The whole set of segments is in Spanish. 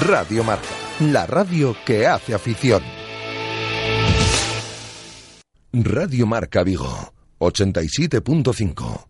Radio Marca, la radio que hace afición. Radio Marca Vigo, 87.5.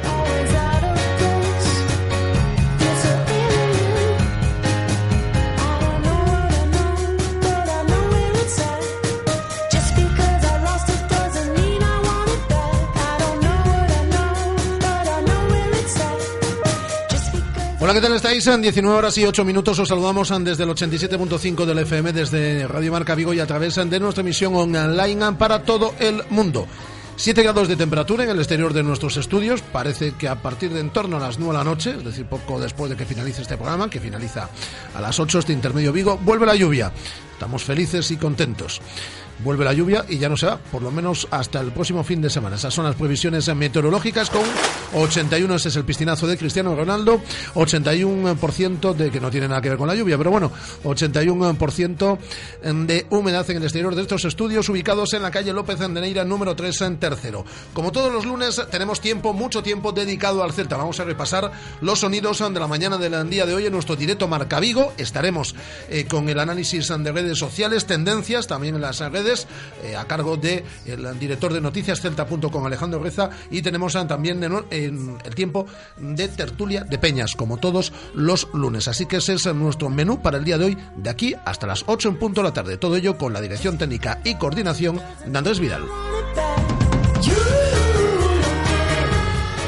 Hola, ¿qué tal estáis? En 19 horas y 8 minutos os saludamos desde el 87.5 del FM, desde Radio Marca Vigo y a través de nuestra emisión online para todo el mundo. 7 grados de temperatura en el exterior de nuestros estudios. Parece que a partir de en torno a las 9 de la noche, es decir, poco después de que finalice este programa, que finaliza a las 8 este intermedio Vigo, vuelve la lluvia. Estamos felices y contentos vuelve la lluvia y ya no se por lo menos hasta el próximo fin de semana. Esas son las previsiones meteorológicas con 81, ese es el piscinazo de Cristiano Ronaldo, 81% de que no tiene nada que ver con la lluvia, pero bueno, 81% de humedad en el exterior de estos estudios ubicados en la calle López de Neira número 3 en tercero. Como todos los lunes tenemos tiempo, mucho tiempo dedicado al Celta. Vamos a repasar los sonidos de la mañana del día de hoy en nuestro directo Marca Vigo. Estaremos eh, con el análisis de redes sociales, tendencias también en las redes eh, a cargo del el director de noticias celta.com Alejandro Reza y tenemos también en, el tiempo de tertulia de Peñas como todos los lunes. Así que ese es nuestro menú para el día de hoy de aquí hasta las 8 en punto de la tarde. Todo ello con la dirección técnica y coordinación de Andrés Vidal.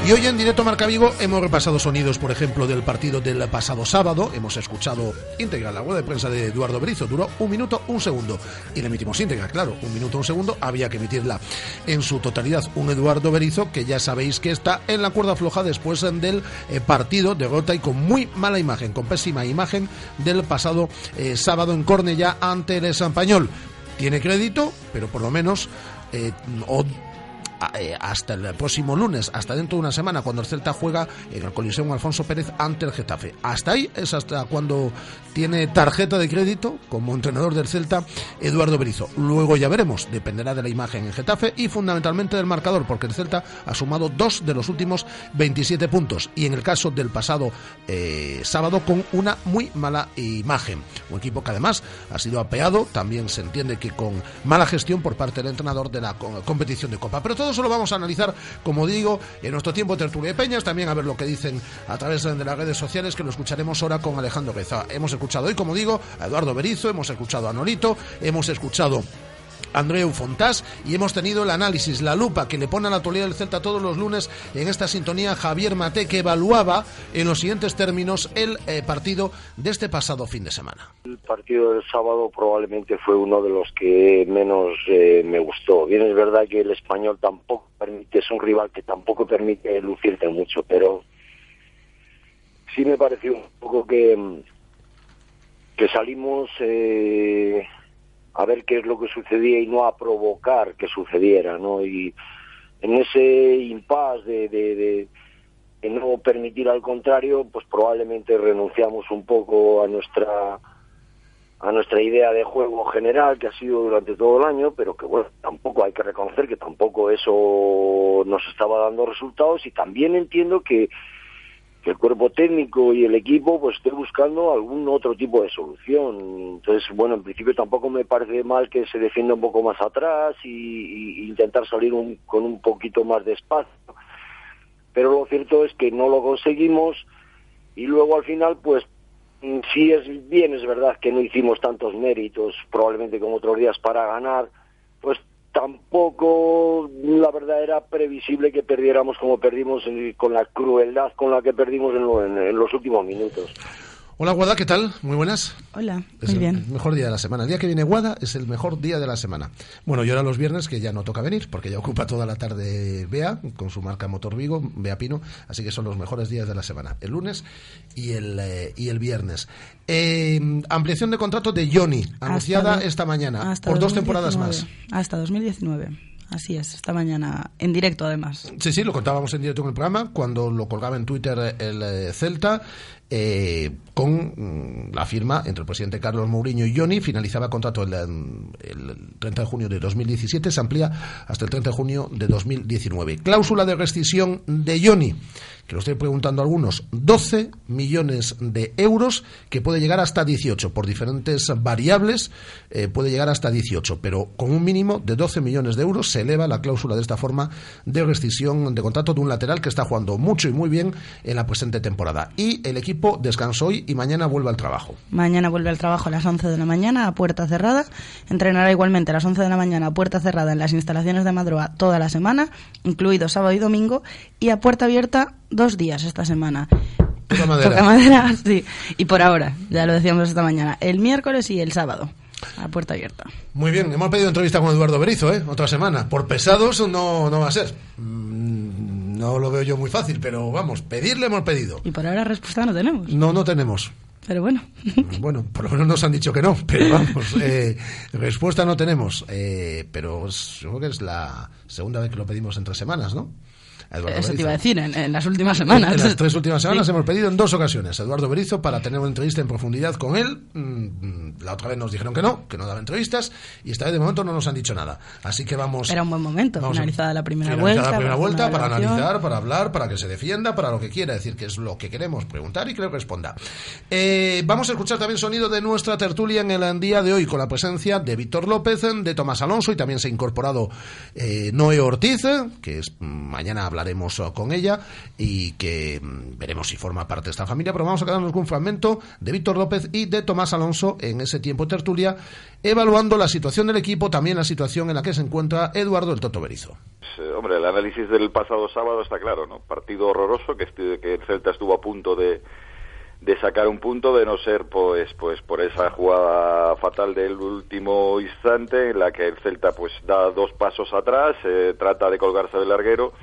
Y hoy en directo Marca Vigo hemos repasado sonidos, por ejemplo, del partido del pasado sábado. Hemos escuchado íntegra la rueda de prensa de Eduardo Berizo. Duró un minuto, un segundo. Y la emitimos íntegra, claro. Un minuto, un segundo. Había que emitirla en su totalidad. Un Eduardo Berizo que ya sabéis que está en la cuerda floja después del eh, partido, derrota y con muy mala imagen, con pésima imagen del pasado eh, sábado en Cornellá ante el Español. Tiene crédito, pero por lo menos... Eh, hasta el próximo lunes, hasta dentro de una semana, cuando el Celta juega en el Coliseum Alfonso Pérez ante el Getafe. Hasta ahí es hasta cuando tiene tarjeta de crédito como entrenador del Celta Eduardo Berizo. Luego ya veremos, dependerá de la imagen en Getafe y fundamentalmente del marcador, porque el Celta ha sumado dos de los últimos 27 puntos y en el caso del pasado eh, sábado con una muy mala imagen. Un equipo que además ha sido apeado, también se entiende que con mala gestión por parte del entrenador de la competición de Copa. Pero todo eso lo vamos a analizar, como digo, en nuestro tiempo tertulia de Peñas, también a ver lo que dicen a través de las redes sociales, que lo escucharemos ahora con Alejandro Beza. Hemos escuchado hoy, como digo, a Eduardo Berizo, hemos escuchado a Nolito, hemos escuchado Andreu Fontás y hemos tenido el análisis, la lupa que le pone a la actualidad del Celta todos los lunes en esta sintonía Javier Mate que evaluaba en los siguientes términos el eh, partido de este pasado fin de semana. El partido del sábado probablemente fue uno de los que menos eh, me gustó. Bien es verdad que el español tampoco permite, es un rival que tampoco permite lucirte mucho, pero sí me pareció un poco que, que salimos... Eh, a ver qué es lo que sucedía y no a provocar que sucediera, ¿no? Y en ese impasse de, de, no permitir al contrario, pues probablemente renunciamos un poco a nuestra a nuestra idea de juego general que ha sido durante todo el año, pero que bueno, tampoco hay que reconocer que tampoco eso nos estaba dando resultados y también entiendo que que el cuerpo técnico y el equipo pues esté buscando algún otro tipo de solución. Entonces, bueno, en principio tampoco me parece mal que se defienda un poco más atrás y, intentar salir con un poquito más de espacio. Pero lo cierto es que no lo conseguimos y luego al final pues sí es bien, es verdad que no hicimos tantos méritos probablemente como otros días para ganar, pues tampoco la verdad era previsible que perdiéramos como perdimos con la crueldad con la que perdimos en, los últimos minutos. Hola Guada, ¿qué tal? Muy buenas. Hola, es muy bien. Mejor día de la semana. El día que viene Guada es el mejor día de la semana. Bueno, y ahora los viernes que ya no toca venir, porque ya ocupa toda la tarde Bea, con su marca Motor Vigo, Bea Pino, así que son los mejores días de la semana, el lunes y el, eh, y el viernes. Eh, ampliación de contrato de Johnny, anunciada esta mañana, por dos temporadas más. Hasta 2019. Así es, esta mañana, en directo además. Sí, sí, lo contábamos en directo en el programa, cuando lo colgaba en Twitter el eh, Celta, eh, con mm, la firma entre el presidente Carlos Mourinho y Johnny. Finalizaba contrato el, el, 30 de junio de 2017, se amplía hasta el 30 de junio de 2019. Cláusula de rescisión de Johnny que lo estoy preguntando a algunos, 12 millones de euros, que puede llegar hasta 18. Por diferentes variables eh, puede llegar hasta 18, pero con un mínimo de 12 millones de euros se eleva la cláusula de esta forma de rescisión de contrato de un lateral que está jugando mucho y muy bien en la presente temporada. Y el equipo descansó hoy y mañana vuelve al trabajo. Mañana vuelve al trabajo a las 11 de la mañana a puerta cerrada. Entrenará igualmente a las 11 de la mañana a puerta cerrada en las instalaciones de Madroa toda la semana, incluido sábado y domingo, y a puerta abierta dos días esta semana. Toca madera. madera, sí. Y por ahora, ya lo decíamos esta mañana, el miércoles y el sábado. A puerta abierta. Muy bien, hemos pedido entrevista con Eduardo Berizo, ¿eh? Otra semana. Por pesados no, no va a ser. Mm, no lo veo yo muy fácil, pero vamos, pedirle hemos pedido. Y por ahora respuesta no tenemos. No, no tenemos. Pero bueno. Bueno, por lo menos nos han dicho que no, pero vamos, eh, respuesta no tenemos. Eh, pero creo que es la segunda vez que lo pedimos en tres semanas, ¿no? Eso te iba a decir, en, las últimas semanas. En, las tres últimas semanas hemos pedido en dos ocasiones a Eduardo Berizo para tener una entrevista en profundidad con él. Mm, la otra vez nos dijeron que no, que no daba entrevistas, y esta vez de momento no nos han dicho nada. Así que vamos. Era un buen momento, finalizada la primera vuelta. la primera vuelta para analizar, para hablar, para que se defienda, para lo que quiera, decir que es lo que queremos preguntar y que responda. Eh, vamos a escuchar también sonido de nuestra tertulia en el día de hoy con la presencia de Víctor López, de Tomás Alonso y también se ha incorporado eh, Noé Ortiz, que es, mañana hablaremos con ella y que mm, veremos si forma parte de esta familia, pero vamos a quedarnos con un fragmento de Víctor López y de Tomás Alonso en ese tiempo tertulia, evaluando la situación del equipo, también la situación en la que se encuentra Eduardo el Toto Berizo. Pues, eh, hombre, el análisis del pasado sábado está claro, ¿no? Partido horroroso, que, que el Celta estuvo a punto de, de sacar un punto de no ser pues pues por esa jugada fatal del último instante en la que el Celta pues da dos pasos atrás eh, trata de colgarse del larguero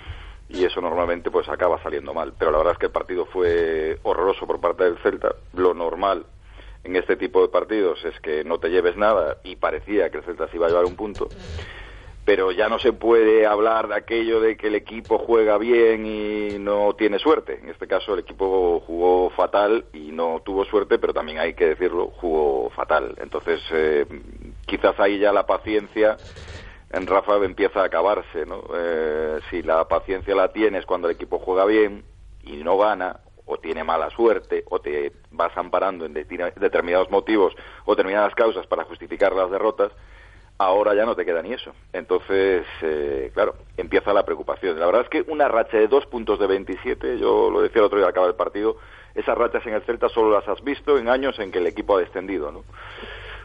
y eso normalmente pues acaba saliendo mal. Pero la verdad es que el partido fue horroroso por parte del Celta. Lo normal en este tipo de partidos es que no te lleves nada y parecía que el Celta se iba a llevar un punto. Pero ya no se puede hablar de aquello de que el equipo juega bien y no tiene suerte. En este caso el equipo jugó fatal y no tuvo suerte, pero también hay que decirlo, jugó fatal. Entonces eh, quizás ahí ya la paciencia en Rafa empieza a acabarse, ¿no? Eh, si la paciencia la tienes cuando el equipo juega bien y no gana, o tiene mala suerte, o te vas amparando en determinados motivos o determinadas causas para justificar las derrotas, ahora ya no te queda ni eso. Entonces, eh, claro, empieza la preocupación. La verdad es que una racha de dos puntos de 27, yo lo decía el otro día al acabar el partido, esas rachas en el Celta solo las has visto en años en que el equipo ha descendido, ¿no?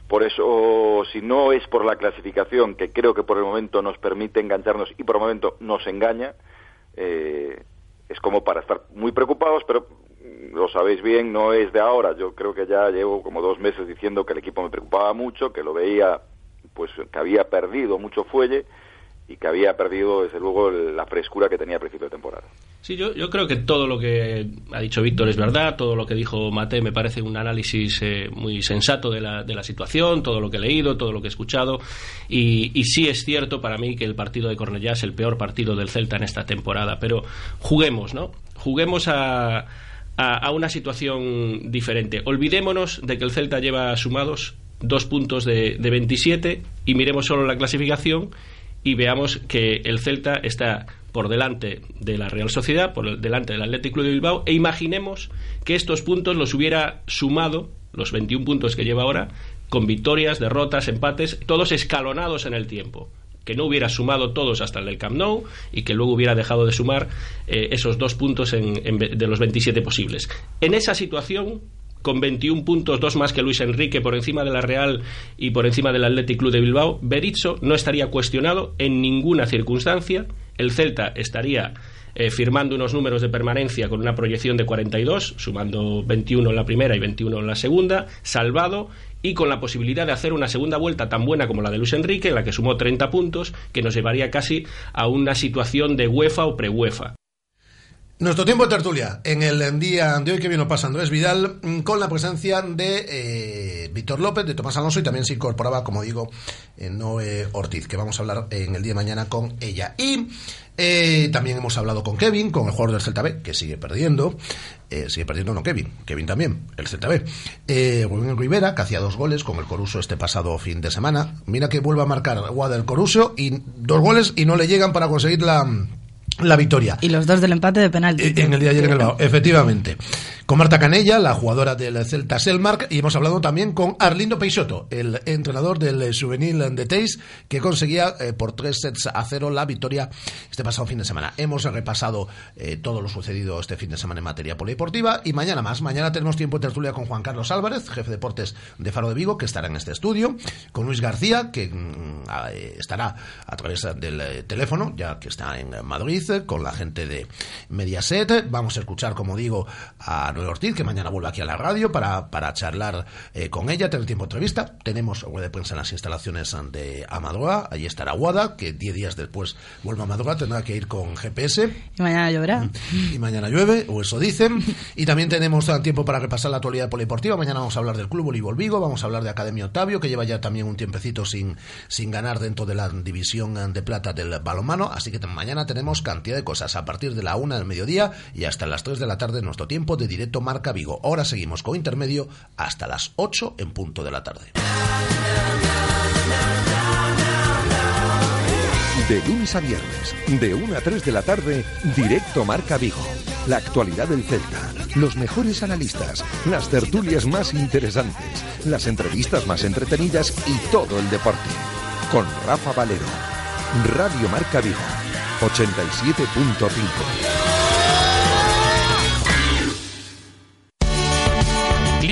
Por eso, si no es por la clasificación, que creo que por el momento nos permite engancharnos y por el momento nos engaña, eh, es como para estar muy preocupados, pero lo sabéis bien, no es de ahora. Yo creo que ya llevo como dos meses diciendo que el equipo me preocupaba mucho, que lo veía, pues que había perdido mucho fuelle y que había perdido, desde luego, la frescura que tenía a principio de temporada. Sí, yo, yo creo que todo lo que ha dicho Víctor es verdad, todo lo que dijo Mate me parece un análisis eh, muy sensato de la, de la situación, todo lo que he leído, todo lo que he escuchado, y, y sí es cierto para mí que el partido de Cornellá es el peor partido del Celta en esta temporada, pero juguemos, ¿no? Juguemos a, a, una situación diferente. Olvidémonos de que el Celta lleva sumados dos puntos de, de 27 y miremos solo la clasificación y veamos que el Celta está por delante de la Real Sociedad, por delante del Athletic Club de Bilbao, e imaginemos que estos puntos los hubiera sumado, los 21 puntos que lleva ahora, con victorias, derrotas, empates, todos escalonados en el tiempo que no hubiera sumado todos hasta el del Camp Nou y que luego hubiera dejado de sumar eh, esos dos puntos de los 27 posibles. En esa situación, con 21 puntos, dos más que Luis Enrique por encima de la Real y por encima del Athletic Club de Bilbao, Berizzo no estaría cuestionado en ninguna circunstancia. El Celta estaría eh, firmando unos números de permanencia con una proyección de 42, sumando 21 en la primera y 21 en la segunda, salvado y con la posibilidad de hacer una segunda vuelta tan buena como la de Luis Enrique, en la que sumó 30 puntos, que nos llevaría casi a una situación de UEFA o pre-UEFA. Nuestro tiempo de tertulia en el día de hoy que vino pasando es Vidal mm, con la presencia de eh, Víctor López, de Tomás Alonso y también se incorporaba, como digo, eh, Noé Ortiz, que vamos a hablar en el día de mañana con ella. Y eh, también hemos hablado con Kevin, con el jugador del Celta B, que sigue perdiendo. sigue perdiendo, no Kevin, Kevin también, el Celta B. Rubén Rivera, que hacía dos goles con el Coruso este pasado fin de semana. Mira que vuelve a marcar Guada el Coruso y dos goles y no le llegan para conseguir la la victoria. Y los dos del empate de penalti. Eh, en el día de ayer en el Bao, efectivamente con Marta Canella, la jugadora del Celta Selmark, y hemos hablado también con Arlindo Peixoto, el entrenador del Juvenil de Teis, que conseguía eh, por tres sets a cero la victoria este pasado fin de semana. Hemos repasado eh, todo lo sucedido este fin de semana en materia polideportiva y mañana más. Mañana tenemos tiempo de tertulia con Juan Carlos Álvarez, jefe de deportes de Faro de Vigo, que estará en este estudio, con Luis García, que mm, eh, estará a través del teléfono, ya que está en Madrid, con la gente de Mediaset. Vamos a escuchar, como digo, a Manuel Ortiz, que mañana vuelve aquí a la radio para, para charlar eh, con ella, tener tiempo de entrevista. Tenemos web de prensa en las instalaciones de Amadroa, allí estará Guada, que 10 días después vuelve a Amadroa, tendrá que ir con GPS. Y mañana lloverá. Y mañana llueve, o eso dicen. Y también tenemos tiempo para repasar la actualidad polideportiva. Mañana vamos a hablar del Club Voleibol Vigo, vamos a hablar de Academia Octavio, que lleva ya también un tiempecito sin, sin ganar dentro de la división de plata del balonmano. Así que mañana tenemos cantidad de cosas a partir de la una del mediodía y hasta las 3 de la tarde nuestro tiempo de directo Marca Vigo. Ahora seguimos con intermedio hasta las 8 en punto de la tarde. De lunes a viernes, de 1 a 3 de la tarde, directo Marca Vigo. La actualidad del Celta, los mejores analistas, las tertulias más interesantes, las entrevistas más entretenidas y todo el deporte. Con Rafa Valero. Radio Marca Vigo, 87.5.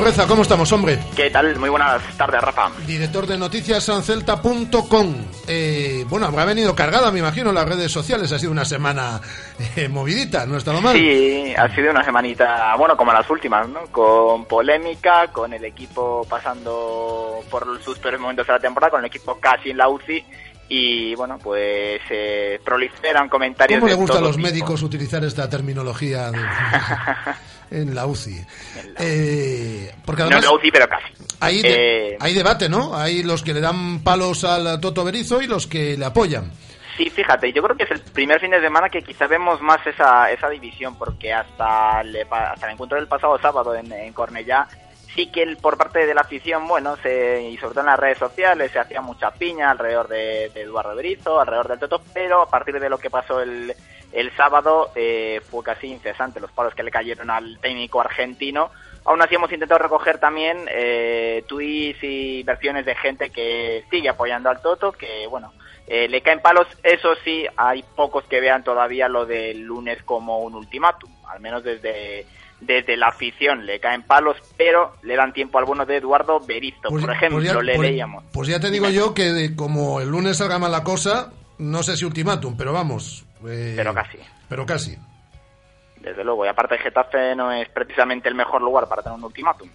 Reza, ¿cómo estamos, hombre? ¿Qué tal? Muy buenas tardes, Rafa. Director de noticias sancelta.com. Eh, bueno, habrá venido cargada, me imagino, las redes sociales. Ha sido una semana eh, movidita, ¿no está mal? Sí, ha sido una semanita, bueno, como las últimas, ¿no? Con polémica, con el equipo pasando por sus peores momentos de la temporada, con el equipo casi en la UCI y bueno, pues eh, proliferan comentarios. ¿Cómo le gusta a los médicos utilizar esta terminología? en la UCI. Eh, porque además, no en la UCI, pero casi. Hay, eh, hay debate, ¿no? Hay los que le dan palos al Toto Berizo y los que le apoyan. Sí, fíjate, yo creo que es el primer fin de semana que quizá vemos más esa, esa división, porque hasta el, hasta el encuentro del pasado sábado en, en Cornellá, sí que el, por parte de la afición, bueno, se, y sobre todo en las redes sociales, se hacía mucha piña alrededor de, de Eduardo Berizo, alrededor del Toto, pero a partir de lo que pasó el, el sábado eh, fue casi incesante los palos que le cayeron al técnico argentino. Aún así hemos intentado recoger también eh, tweets y versiones de gente que sigue apoyando al Toto, que bueno, eh, le caen palos. Eso sí, hay pocos que vean todavía lo del lunes como un ultimátum, al menos desde desde la afición le caen palos, pero le dan tiempo al bueno de Eduardo Berizo. Pues- por ejemplo, pues ya- le pues- leíamos. Pues ya te digo yo que de- como el lunes salga mal la cosa, no sé si ultimátum, pero vamos. Eh, Pero casi. Pero casi. Desde luego, y aparte Getafe no es precisamente el mejor lugar para tener un ultimátum.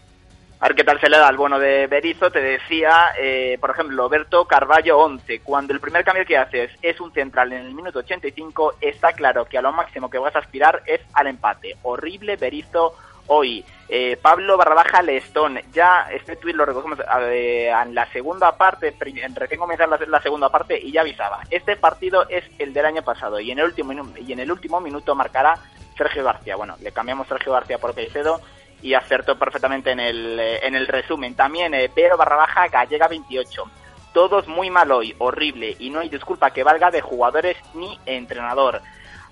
A ver qué tal se le da al bono de Berizzo. Te decía, eh, por ejemplo, Berto Carballo 11. Cuando el primer cambio que haces es un central en el minuto 85, está claro que a lo máximo que vas a aspirar es al empate. Horrible Berizzo hoy. Eh, Pablo Barrabaja Lestón. Ya este tuit lo recogemos en la segunda parte, recién comenzar la, la segunda parte y ya avisaba. Este partido es el del año pasado y en el último, y en el último minuto marcará Sergio García. Bueno, le cambiamos Sergio García por Caicedo y acertó perfectamente en el, eh, en el resumen. También eh, Pedro Barrabaja Gallega 28. Todos muy mal hoy, horrible, y no hay disculpa que valga de jugadores ni entrenador.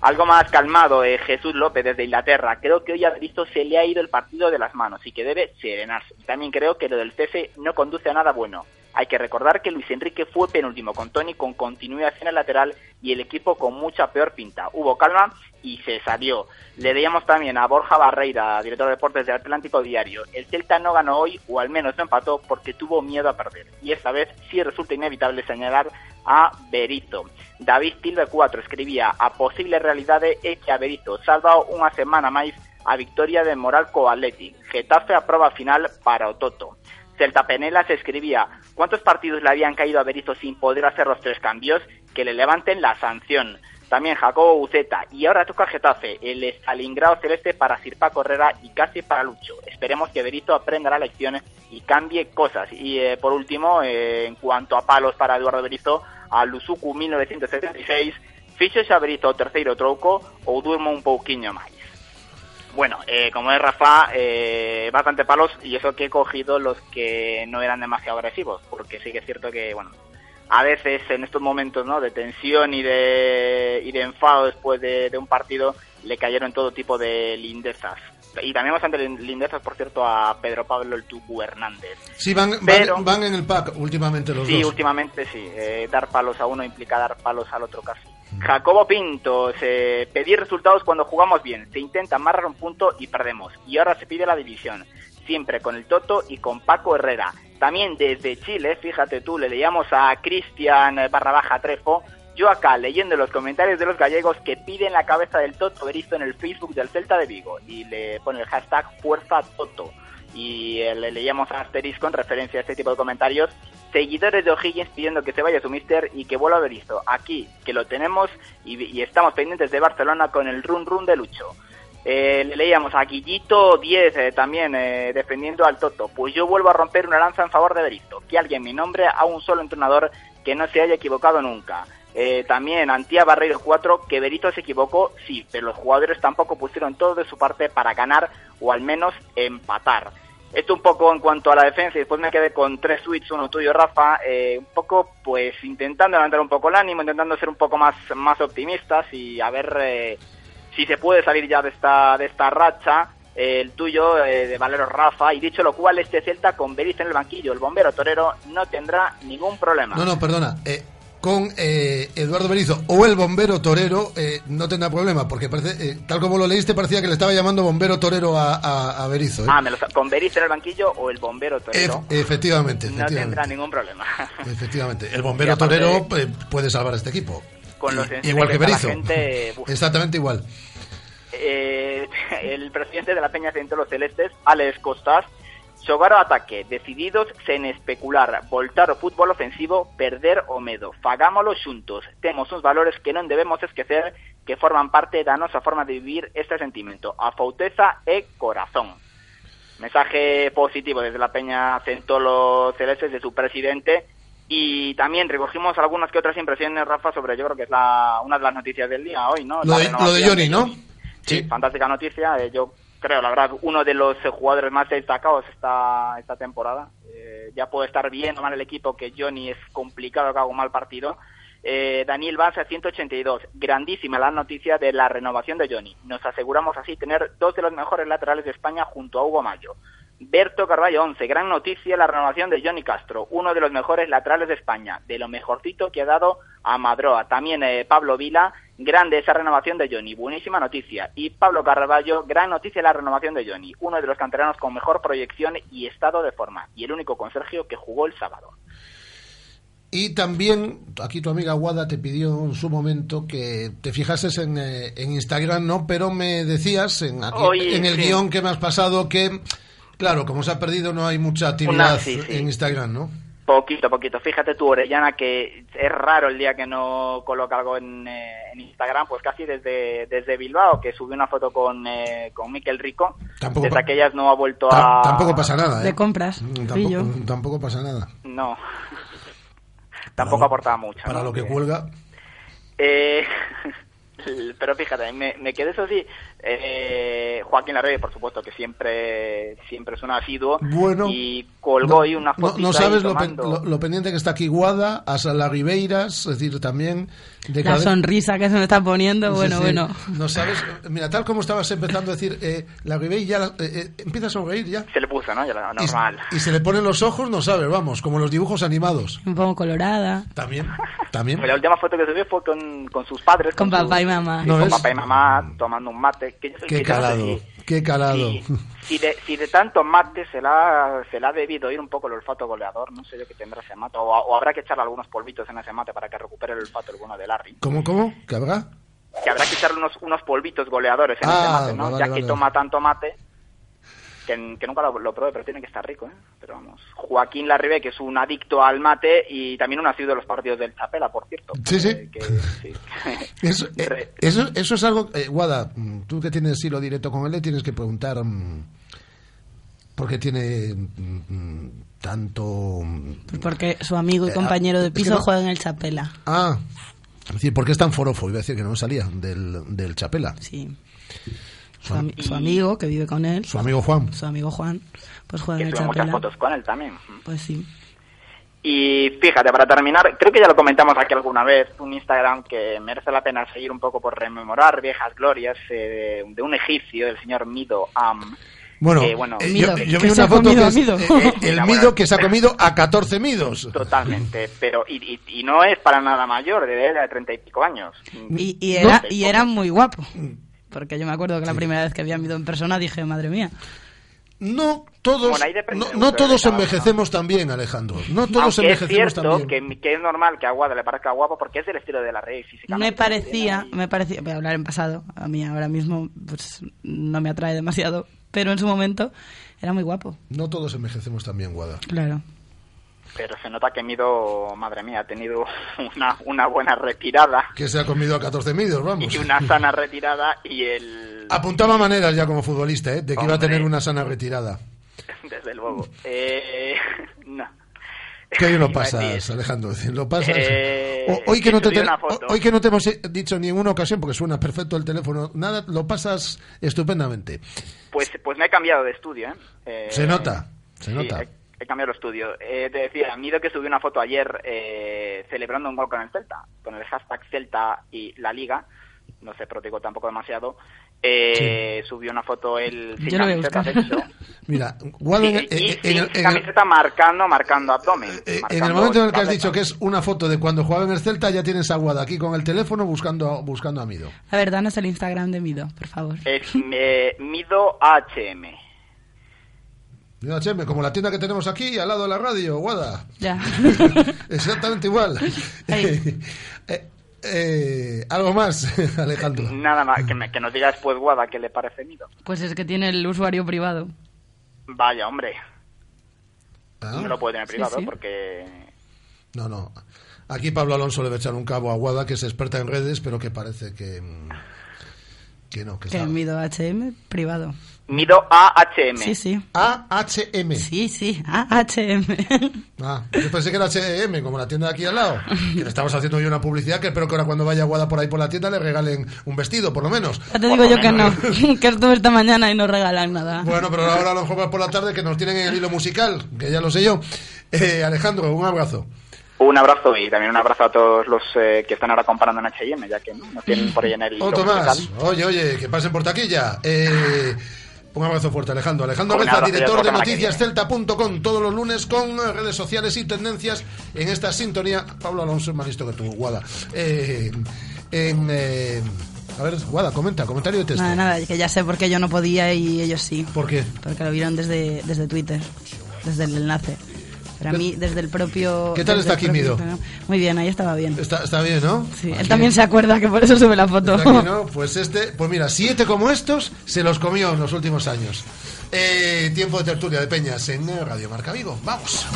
Algo más calmado, eh, Jesús López desde Inglaterra. Creo que hoy a Berizzo se le ha ido el partido de las manos y que debe serenarse. También creo que lo del cese no conduce a nada bueno. Hay que recordar que Luis Enrique fue penúltimo con Tony con continuidad en el lateral y el equipo con mucha peor pinta. Hubo calma y se salió. Le veíamos también a Borja Barreira, director de deportes del Atlántico Diario. El Celta no ganó hoy, o al menos no empató, porque tuvo miedo a perder. Y esta vez sí resulta inevitable señalar a Berito. David Tilbe 4 escribía a posible realidade é que a Berito salva unha semana máis a victoria de Moral co Atleti. Getafe a prova final para o Toto. Celta Penelas escribía cuántos partidos le habían caído a Berizzo sin poder hacer los tres cambios, que le levanten la sanción. También Jacobo Buceta. Y ahora toca Getafe, el Stalingrado celeste para Sirpa Correra y casi para Lucho. Esperemos que Berizzo aprenda la lección y cambie cosas. Y eh, por último, eh, en cuanto a palos para Eduardo Berizzo, a Luzuku 1976, ficho xa Berizzo o terceiro trouco ou durmo un pouquiño máis. Bueno, eh, como es Rafa, eh, bastante palos y eso que he cogido los que no eran demasiado agresivos, porque sí que es cierto que, bueno, a veces en estos momentos ¿no? de tensión y de, y de enfado después de, de un partido le cayeron todo tipo de lindezas. Y también bastante lin- lindezas, por cierto, a Pedro Pablo el Tucu Hernández. Sí, van, van- Pero- van en el pack últimamente los Sí, dos. últimamente sí. Eh, dar palos a uno implica dar palos al otro casi. Jacobo Pinto, se pedir resultados cuando jugamos bien. Se intenta amarrar un punto y perdemos. Y ahora se pide la división. Siempre con el Toto y con Paco Herrera. También desde Chile, fíjate tú, le leíamos a Cristian eh, barra baja Trefo. Yo acá leyendo los comentarios de los gallegos que piden la cabeza del Toto Berizo en el Facebook del Celta de Vigo. Y le pone el hashtag Fuerza Toto y eh, le leíamos a asterisco en referencia a este tipo de comentarios. Seguidores de O'Higgins pidiendo que se vaya su mister y que vuelva a Berizzo. Aquí, que lo tenemos y, estamos pendientes de Barcelona con el run run de Lucho. Eh, le leíamos a Guillito 10 eh, también eh, defendiendo al Toto. Pues yo vuelvo a romper una lanza en favor de Berizzo. Que alguien me nombre a un solo entrenador que no se haya equivocado nunca. Eh, también Antía Barreiro 4, que Berito se equivocó, sí, pero los jugadores tampoco pusieron todo de su parte para ganar o al menos empatar. Esto un poco en cuanto a la defensa y después me quedé con tres tweets, uno tuyo Rafa, eh, un poco pues intentando levantar un poco el ánimo, intentando ser un poco más, más optimistas y a ver eh, si se puede salir ya de esta, de esta racha. Eh, el tuyo eh, de Valero Rafa y dicho lo cual este Celta con Berizzo en el banquillo el bombero torero no tendrá ningún problema No, no, perdona. Con eh, Eduardo Berizo o el bombero torero eh, no tendrá problema, porque parece, eh, tal como lo leíste parecía que le estaba llamando bombero torero a, a, a Berizzo. ¿eh? Ah, me lo con Berizzo en el banquillo o el bombero torero. Ef- efectivamente, no tendrá ningún problema. Efectivamente, el bombero aparte- torero eh, puede salvar a este equipo. Con los igual que gente, uf. Exactamente igual. Eh, el presidente de la Peña de los Celestes, Alex Costas, xogar ao ataque, decididos sen especular, voltar o fútbol ofensivo, perder o medo. Fagámolo xuntos. Temos uns valores que non debemos esquecer que forman parte da nosa forma de vivir este sentimento. A fauteza e corazón. Mensaje positivo desde la Peña Centolo Celestes de su presidente Y también recogimos algunas que otras impresiones, Rafa, sobre yo creo que es la, una de las noticias del día hoy, ¿no? Lo de, lo de Johnny, ¿no? Sí, fantástica noticia. Eh, yo creo, la verdad, uno de los eh, jugadores más destacados esta, esta temporada. Eh, ya puede estar bien mal el equipo, que Johnny es complicado que haga un mal partido. Eh, Daniel Vaz a 182. Grandísima la noticia de la renovación de Johnny. Nos aseguramos así tener dos de los mejores laterales de España junto a Hugo Mayo. Berto Carballo 11. Gran noticia la renovación de Johnny Castro, uno de los mejores laterales de España, de lo mejorcito que ha dado a Madroa. También eh, Pablo Vila, grande esa renovación de Johnny, buenísima noticia. Y Pablo Carballo, gran noticia la renovación de Johnny, uno de los canteranos con mejor proyección y estado de forma, y el único con Sergio que jugó el sábado. Y también, aquí tu amiga Guada te pidió en su momento que te fijases en, eh, en Instagram, ¿no? Pero me decías en, aquí- Oye, en el sí. guion que me has pasado que, claro, como se ha perdido, no hay mucha actividad Una- sí, sí. en Instagram, ¿no? Poquito, poquito. Fíjate tú, Orellana, que es raro el día que no coloca algo en, eh, en Instagram, pues casi desde, desde Bilbao, que subió una foto con, eh, con Miquel Rico. Tampoco desde aquellas no ha vuelto a... Tampoco pasa nada, ¿eh? De compras, Mm, pillo. Tampoco, tampoco pasa nada. No. Tampoco aportaba mucho. Para ¿no? lo que Que- cuelga. Eh, pero fíjate, me, me quedé eso sí. Eh, Joaquín Larrey, por supuesto, que siempre siempre es un asiduo. Bueno, Y colgó ahí una No, foto. no sabes lo, pen- lo- lo pendiente que está aquí Guada, a Sala Ribeiras, es decir, también de La cada- sonrisa que se me está poniendo, Es bueno, decir, bueno. No sabes, mira, tal como estabas empezando a decir, eh, la Ribey ya eh, eh, empieza a sonreír ya. Se le puso, ¿no? Ya la- Y- normal. Y, se le ponen los ojos, no sabes, vamos, como los dibujos animados. Un poco colorada. También, también. La última foto que subió fue con, con sus padres. Con papá y mamá. sí, ¿No con ves? papá y mamá tomando un mate. Que yo- que Qué yo no sé calado, si- qué calado. si, si de, si de tanto mate se la, se la ha debido ir un poco el olfato goleador, no sé yo qué tendrá ese mate, o, o habrá que echarle algunos polvitos en ese mate para que recupere el olfato el bueno de Larry. ¿Cómo, cómo? ¿Qué habrá? Que habrá que echarle unos, unos polvitos goleadores en Ah, ese mate, ¿no? vale, ya vale. que toma tanto mate, que, que nunca lo, lo probé, pero tiene que estar rico, ¿eh? Pero vamos, Joaquín Larribe, que es un adicto al mate y también un asiduo de los partidos del Chapela, por cierto. Sí, sí. Eh, que- sí. Eso, eh, eso, eso es algo, eh, Guada, tú que tienes hilo directo con él, le tienes que preguntar mm, por qué tiene mm, mm, tanto... Pues porque su amigo y Eh, compañero ah, de es que piso no- juega en el Chapela. Ah, es decir, ¿por qué es tan forofo? Iba a decir que no me salía del, del Chapela. Sí. Su, ami- su amigo, que vive con él. Su amigo Juan. Su amigo Juan, pues juega que en el sube muchas Chapela. fotos con él también. Pues sí. Y fíjate, para terminar, creo que ya lo comentamos aquí alguna vez, un Instagram que merece la pena seguir un poco por rememorar viejas glorias eh, de, de un egipcio, el señor Mido Am. Bueno, que, bueno, eh, Mido, yo, yo vi una foto comido que es, Mido. eh, eh, el Mido que se ha comido a 14 Midos. Totalmente, pero y, y, y no es para nada mayor, de de treinta y pico años. Y, y era, y era muy guapo. Porque yo me acuerdo que la primera vez que había ido en persona dije, madre mía. No todos, Bueno, no, todos envejecemos tan bien, Alejandro. No todos Aunque es envejecemos cierto tan bien. que, que es normal que a Aguada le parezca guapo porque es del estilo de la rey físicamente. Me parecía, me parecía, voy a hablar en pasado, a mí ahora mismo pues no me atrae demasiado, pero en su momento era muy guapo. No todos envejecemos tan bien, Guada. Claro. Pero se nota que Mido, madre mía, ha tenido una, una buena retirada Que se ha comido a 14 Midos, vamos. y una sana retirada y el... Apuntaba maneras ya como futbolista, ¿eh? De que iba a tener una sana retirada. Desde luego. Eh, no. ¿Qué lo Iba a pasas, Alejandro? Lo pasas. Eh, O- hoy, que no te, hoy que no te hemos eh, dicho ni en una ocasión, porque suena perfecto el teléfono, nada, lo pasas estupendamente. Pues, pues me he cambiado de estudio, ¿eh? Eh, Se nota, se sí, nota. He, cambiado de estudio. Eh, te decía, Mido que subió una foto ayer eh, celebrando un gol con el Celta, con el hashtag Celta y la Liga. No se protegó tampoco demasiado. Eh, Subió una foto él sin Yo lo voy a camiseta, buscar. de hecho. Mira, Guada, Sí, en- y en- sin en el- en el- camiseta marcando, marcando abdomen. eh, en el momento en el que has dicho que es una foto de cuando jugaba en el Celta, ya tienes a Guada aquí con el teléfono buscando, buscando a Mido. A ver, danos el Instagram de Mido, por favor. Es eh, Mido HM. Mira, Cheme, como la tienda que tenemos aquí al lado de la radio, Guada. Ya. Exactamente igual. Eh, eh, Algo más, Alejandro. Nada más, que, me- que nos diga después Guada qué le parece Mido. Pues es que tiene el usuario privado. Vaya, hombre. Ah, No lo puede tener Sí, privado sí. porque... No, no. Aquí Pablo Alonso le va a echar un cabo a Guada, que es experta en redes, pero que parece que, mm, Que no, que Que está- mido HM privado. Mido AHM. Sí, sí. AHM. Sí, sí, AHM. Ah, yo pensé que era H&M, como la tienda de aquí al lado. Que le estamos haciendo yo una publicidad que espero que ahora cuando vaya Guada por ahí por la tienda le regalen un vestido, por lo menos. Ya te digo yo que no, que estuve esta mañana y no regalan nada. Bueno, pero ahora a lo mejor va por la tarde que nos tienen en el hilo musical, que ya lo sé yo. Eh, Alejandro, un abrazo. Un abrazo y también un abrazo a todos los eh, que están ahora comparando en H&M, ya que no nos tienen por ahí en el hilo Otro más. musical. Oye, oye, que pasen por taquilla. Eh, un abrazo fuerte, Alejandro. Alejandro y director de noticiascelta.com, todos los lunes con eh, redes sociales y tendencias en esta sintonía. Pablo Alonso es más listo que tú, Guada. Eh, en, eh, a ver, Guada, comenta, comentario de texto. Nada, nada, que ya sé por qué yo no podía y ellos sí. ¿Por qué? Porque lo vieron desde, desde Twitter, desde el enlace. Pero a mí, desde el propio... ¿Qué tal está Quimido? Instagram. Muy bien, ahí estaba bien. Está, está bien, ¿no? Sí, él también se acuerda que por eso sube la foto. Aquí, ¿no? Pues este, pues mira, siete como estos se los comió en los últimos años. Eh, tiempo de tertulia de Peñas en Radio Marca Vigo. Vamos.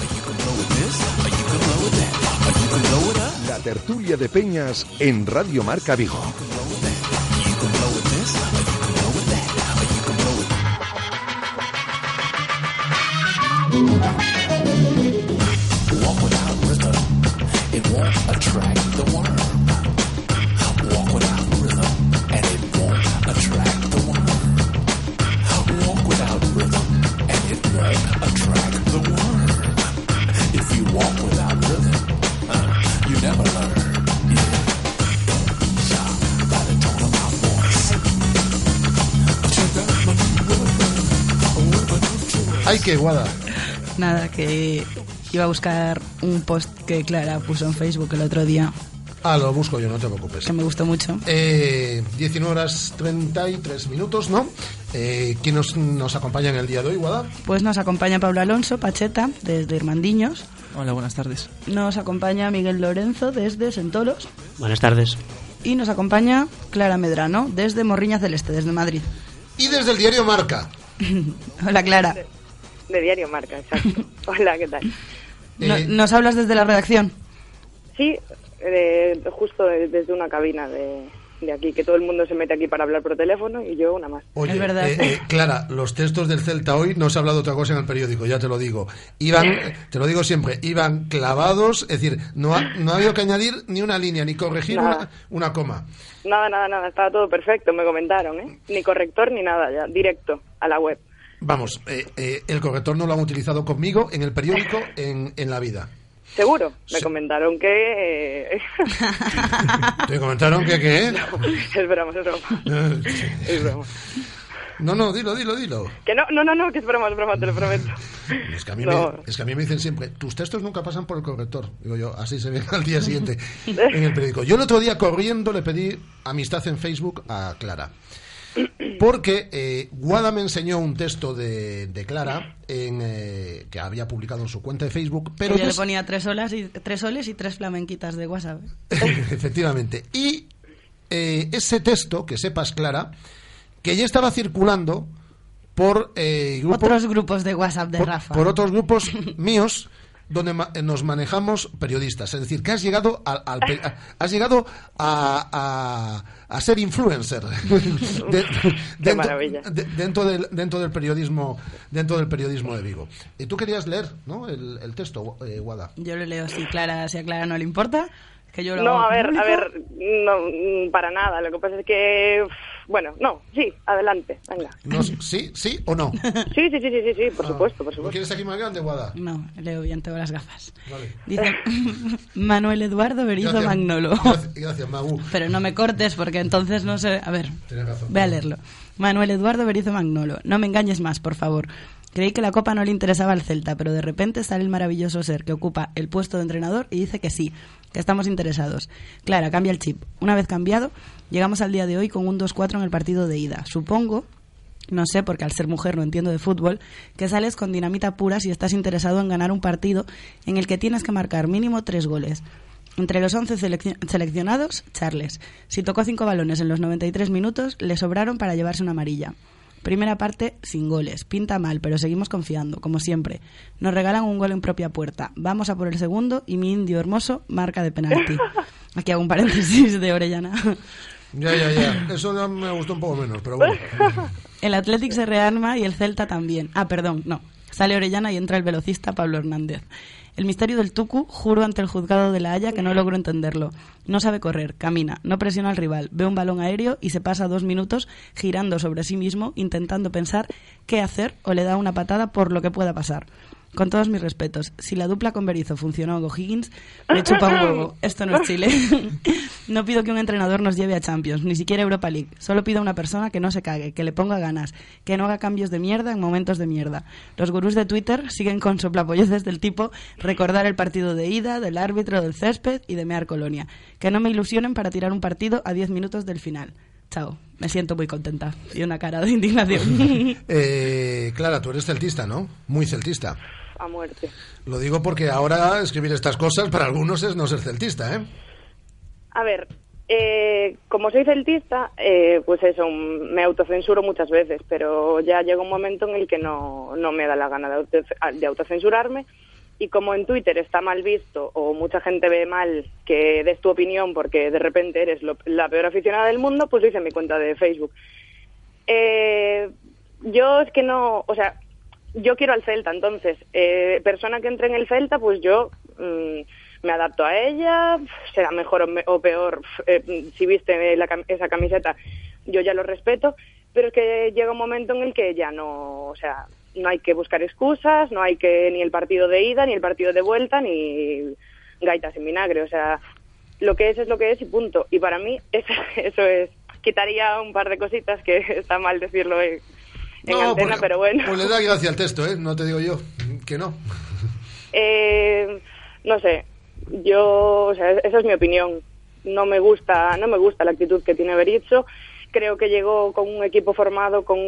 La tertulia de Peñas en Radio Marca Vigo. Ay, qué guada. Nada, que iba a buscar un post que Clara puso en Facebook el otro día, Ah, lo busco yo, no te preocupes. que me gustó mucho. Eh, 19 horas 33 minutos, ¿no? Eh, ¿Quién nos, nos acompaña en el día de hoy, Guada? Pues nos acompaña Pablo Alonso Pacheta, desde Irmandiños. Hola, buenas tardes. Nos acompaña Miguel Lorenzo, desde Sentolos. Buenas tardes. Y nos acompaña Clara Medrano, desde Morriña Celeste, desde Madrid. Y desde el diario Marca. Hola, Clara. De Diario Marca, exacto. Hola, ¿qué tal? No- Eh, ¿Nos hablas desde la redacción? Sí, eh, justo de- desde una cabina de, de aquí, que todo el mundo se mete aquí para hablar por teléfono y yo una más. Oye, eh, eh, Clara, los textos del Celta hoy no se ha hablado otra cosa en el periódico, ya te lo digo. Iban, te lo digo siempre, iban clavados, es decir, no ha, no ha habido que añadir ni una línea, ni corregir una, una coma. Nada, nada, nada, estaba todo perfecto, me comentaron, ¿eh? Ni corrector ni nada, ya, directo a la web. Vamos, eh, eh, el corrector no lo han utilizado conmigo en el periódico en, en la vida. Seguro, me comentaron que... eh, ¿Te comentaron que qué? es broma, es broma. Es broma. No, no, dilo, dilo, dilo. Que no, no, no, no, que es broma, es broma, te lo prometo. Es que, a mí No. me, es que a mí me dicen siempre, tus textos nunca pasan por el corrector. Digo yo, así se ven al día siguiente en el periódico. Yo el otro día corriendo le pedí amistad en Facebook a Clara. Porque eh, Guada me enseñó un texto de, de Clara en, eh, que había publicado en su cuenta de Facebook, pero yo le ponía tres soles, y, tres soles y tres flamenquitas de WhatsApp. efectivamente. Y eh, ese texto, que sepas Clara, que ya estaba circulando por eh, Otros grupos de WhatsApp de por, Rafa. por otros grupos míos donde ma- nos manejamos periodistas. Es decir, que has llegado al, al has llegado a, a- a ser influencer De- dentro, de- dentro del dentro del periodismo dentro del periodismo de Vigo. Y tú querías leer, ¿no? El, el texto, eh, Guada. Yo lo leo si, Clara, si a Clara no le importa. Que yo lo No, hago a ver, público. a ver, no, para nada. Lo que pasa es que, bueno, no, sí, adelante, venga. No, ¿Sí? ¿Sí o no? Sí, sí, sí, sí, sí, sí, por supuesto, por ¿Lo supuesto. quieres aquí más grande, Guada? No, leo bien, tengo las gafas. Vale. Dice Manuel Eduardo Berizo Gracias. Magnolo. Gracias, gracias, Magu. Pero no me cortes porque entonces no sé. A ver, razón. ve a leerlo. Manuel Eduardo Berizo Magnolo. No me engañes más, por favor. Creí que la copa no le interesaba al Celta, pero de repente sale el maravilloso ser que ocupa el puesto de entrenador y dice que sí, que estamos interesados. Clara, cambia el chip. Una vez cambiado, llegamos al día de hoy con un 2-4 en el partido de ida. Supongo no sé, porque al ser mujer no entiendo de fútbol, que sales con dinamita pura si estás interesado en ganar un partido en el que tienes que marcar mínimo tres goles. Entre los 11 seleccio- seleccionados, Charles. Si tocó cinco balones en los 93 minutos, le sobraron para llevarse una amarilla. Primera parte, sin goles. Pinta mal, pero seguimos confiando, como siempre. Nos regalan un gol en propia puerta. Vamos a por el segundo y mi indio hermoso marca de penalti. Aquí hago un paréntesis de Orellana. Ya, ya, ya. Eso ya me gustó un poco menos, pero bueno. El Athletic se rearma y el Celta también. Ah, perdón, no. Sale Orellana y entra el velocista Pablo Hernández. El misterio del Tucu, juro ante el juzgado de la Haya que no logro entenderlo. No sabe correr, camina, no presiona al rival, ve un balón aéreo y se pasa dos minutos girando sobre sí mismo, intentando pensar qué hacer o le da una patada por lo que pueda pasar. Con todos mis respetos, si la dupla con Berizzo funcionó con Higgins, me chupa un huevo. Esto no es Chile. no pido que un entrenador nos lleve a Champions, ni siquiera Europa League. Solo pido a una persona que no se cague, que le ponga ganas, que no haga cambios de mierda en momentos de mierda. Los gurús de Twitter siguen con soplapolleces del tipo recordar el partido de ida, del árbitro, del césped y de mear colonia. Que no me ilusionen para tirar un partido a 10 minutos del final. Chao. Me siento muy contenta. Y una cara de indignación. Eh, Clara, tú eres celtista, ¿no? Muy celtista. A muerte. Lo digo porque ahora escribir estas cosas para algunos es no ser celtista, ¿eh? A ver, eh, como soy celtista, eh, pues eso, me autocensuro muchas veces, pero ya llega un momento en el que no, no me da la gana de, auto- de autocensurarme. Y como en Twitter está mal visto o mucha gente ve mal que des tu opinión porque de repente eres lo- la peor aficionada del mundo, pues lo hice en mi cuenta de Facebook. Eh, yo es que no, o sea, yo quiero al Celta, entonces, eh, persona que entre en el Celta, pues yo mm, me adapto a ella, será mejor o, me- o peor, eh, si viste la esa camiseta, yo ya lo respeto, pero es que llega un momento en el que ya no, o sea, no hay que buscar excusas, no hay que ni el partido de ida, ni el partido de vuelta, ni gaitas en vinagre, o sea, lo que es es lo que es y punto. Y para mí eso, es, quitaría un par de cositas que está mal decirlo en, en No, antena, pero bueno. Pues le da gracia al texto, ¿eh? No te digo yo que no. Eh, no sé, yo, o sea, esa es mi opinión. No me gusta, no me gusta la actitud que tiene Berizzo. Creo que llegó con un equipo formado, con,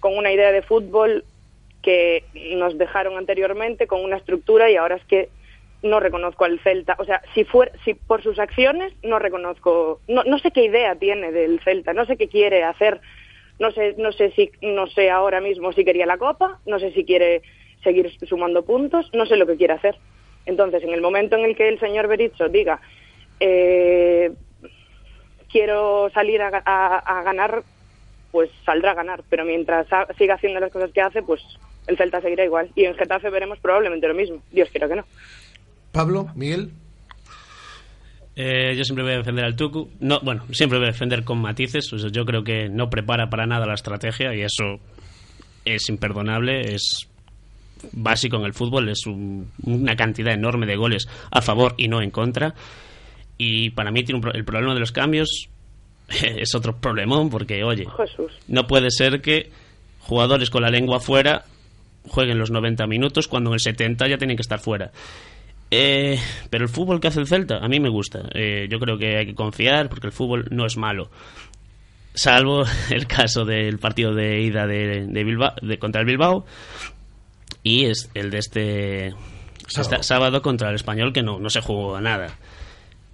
con una idea de fútbol que nos dejaron anteriormente, con una estructura y ahora es que no reconozco al Celta. O sea, si fuera, si por sus acciones no reconozco, no, no sé qué idea tiene del Celta, no sé qué quiere hacer. No sé, no sé si, no sé ahora mismo si quería la Copa, no sé si quiere seguir sumando puntos, no sé lo que quiere hacer. Entonces, en el momento en el que el señor Berizzo diga, eh, quiero salir a, ga- a- a ganar, pues saldrá a ganar. Pero mientras siga haciendo las cosas que hace, pues el Celta seguirá igual. Y en Getafe veremos probablemente lo mismo. Dios quiera que no. Pablo, Miguel. Eh, yo siempre voy a defender al Tucu. No, bueno, siempre voy a defender con matices. O sea, yo creo que no prepara para nada la estrategia y eso es imperdonable. Es básico en el fútbol. Es un- una cantidad enorme de goles a favor y no en contra. Y para mí tiene un el problema de los cambios es otro problemón porque, oye, Jesús. no puede ser que jugadores con la lengua fuera jueguen los 90 minutos cuando en el 70 ya tienen que estar fuera. Eh, pero el fútbol que hace el Celta a mí me gusta. Eh, yo creo que hay que confiar porque el fútbol no es malo. Salvo el caso del partido de ida de, de Bilbao, de- contra el Bilbao y es el de este Sábado. este sábado contra el español que no, no se jugó a nada.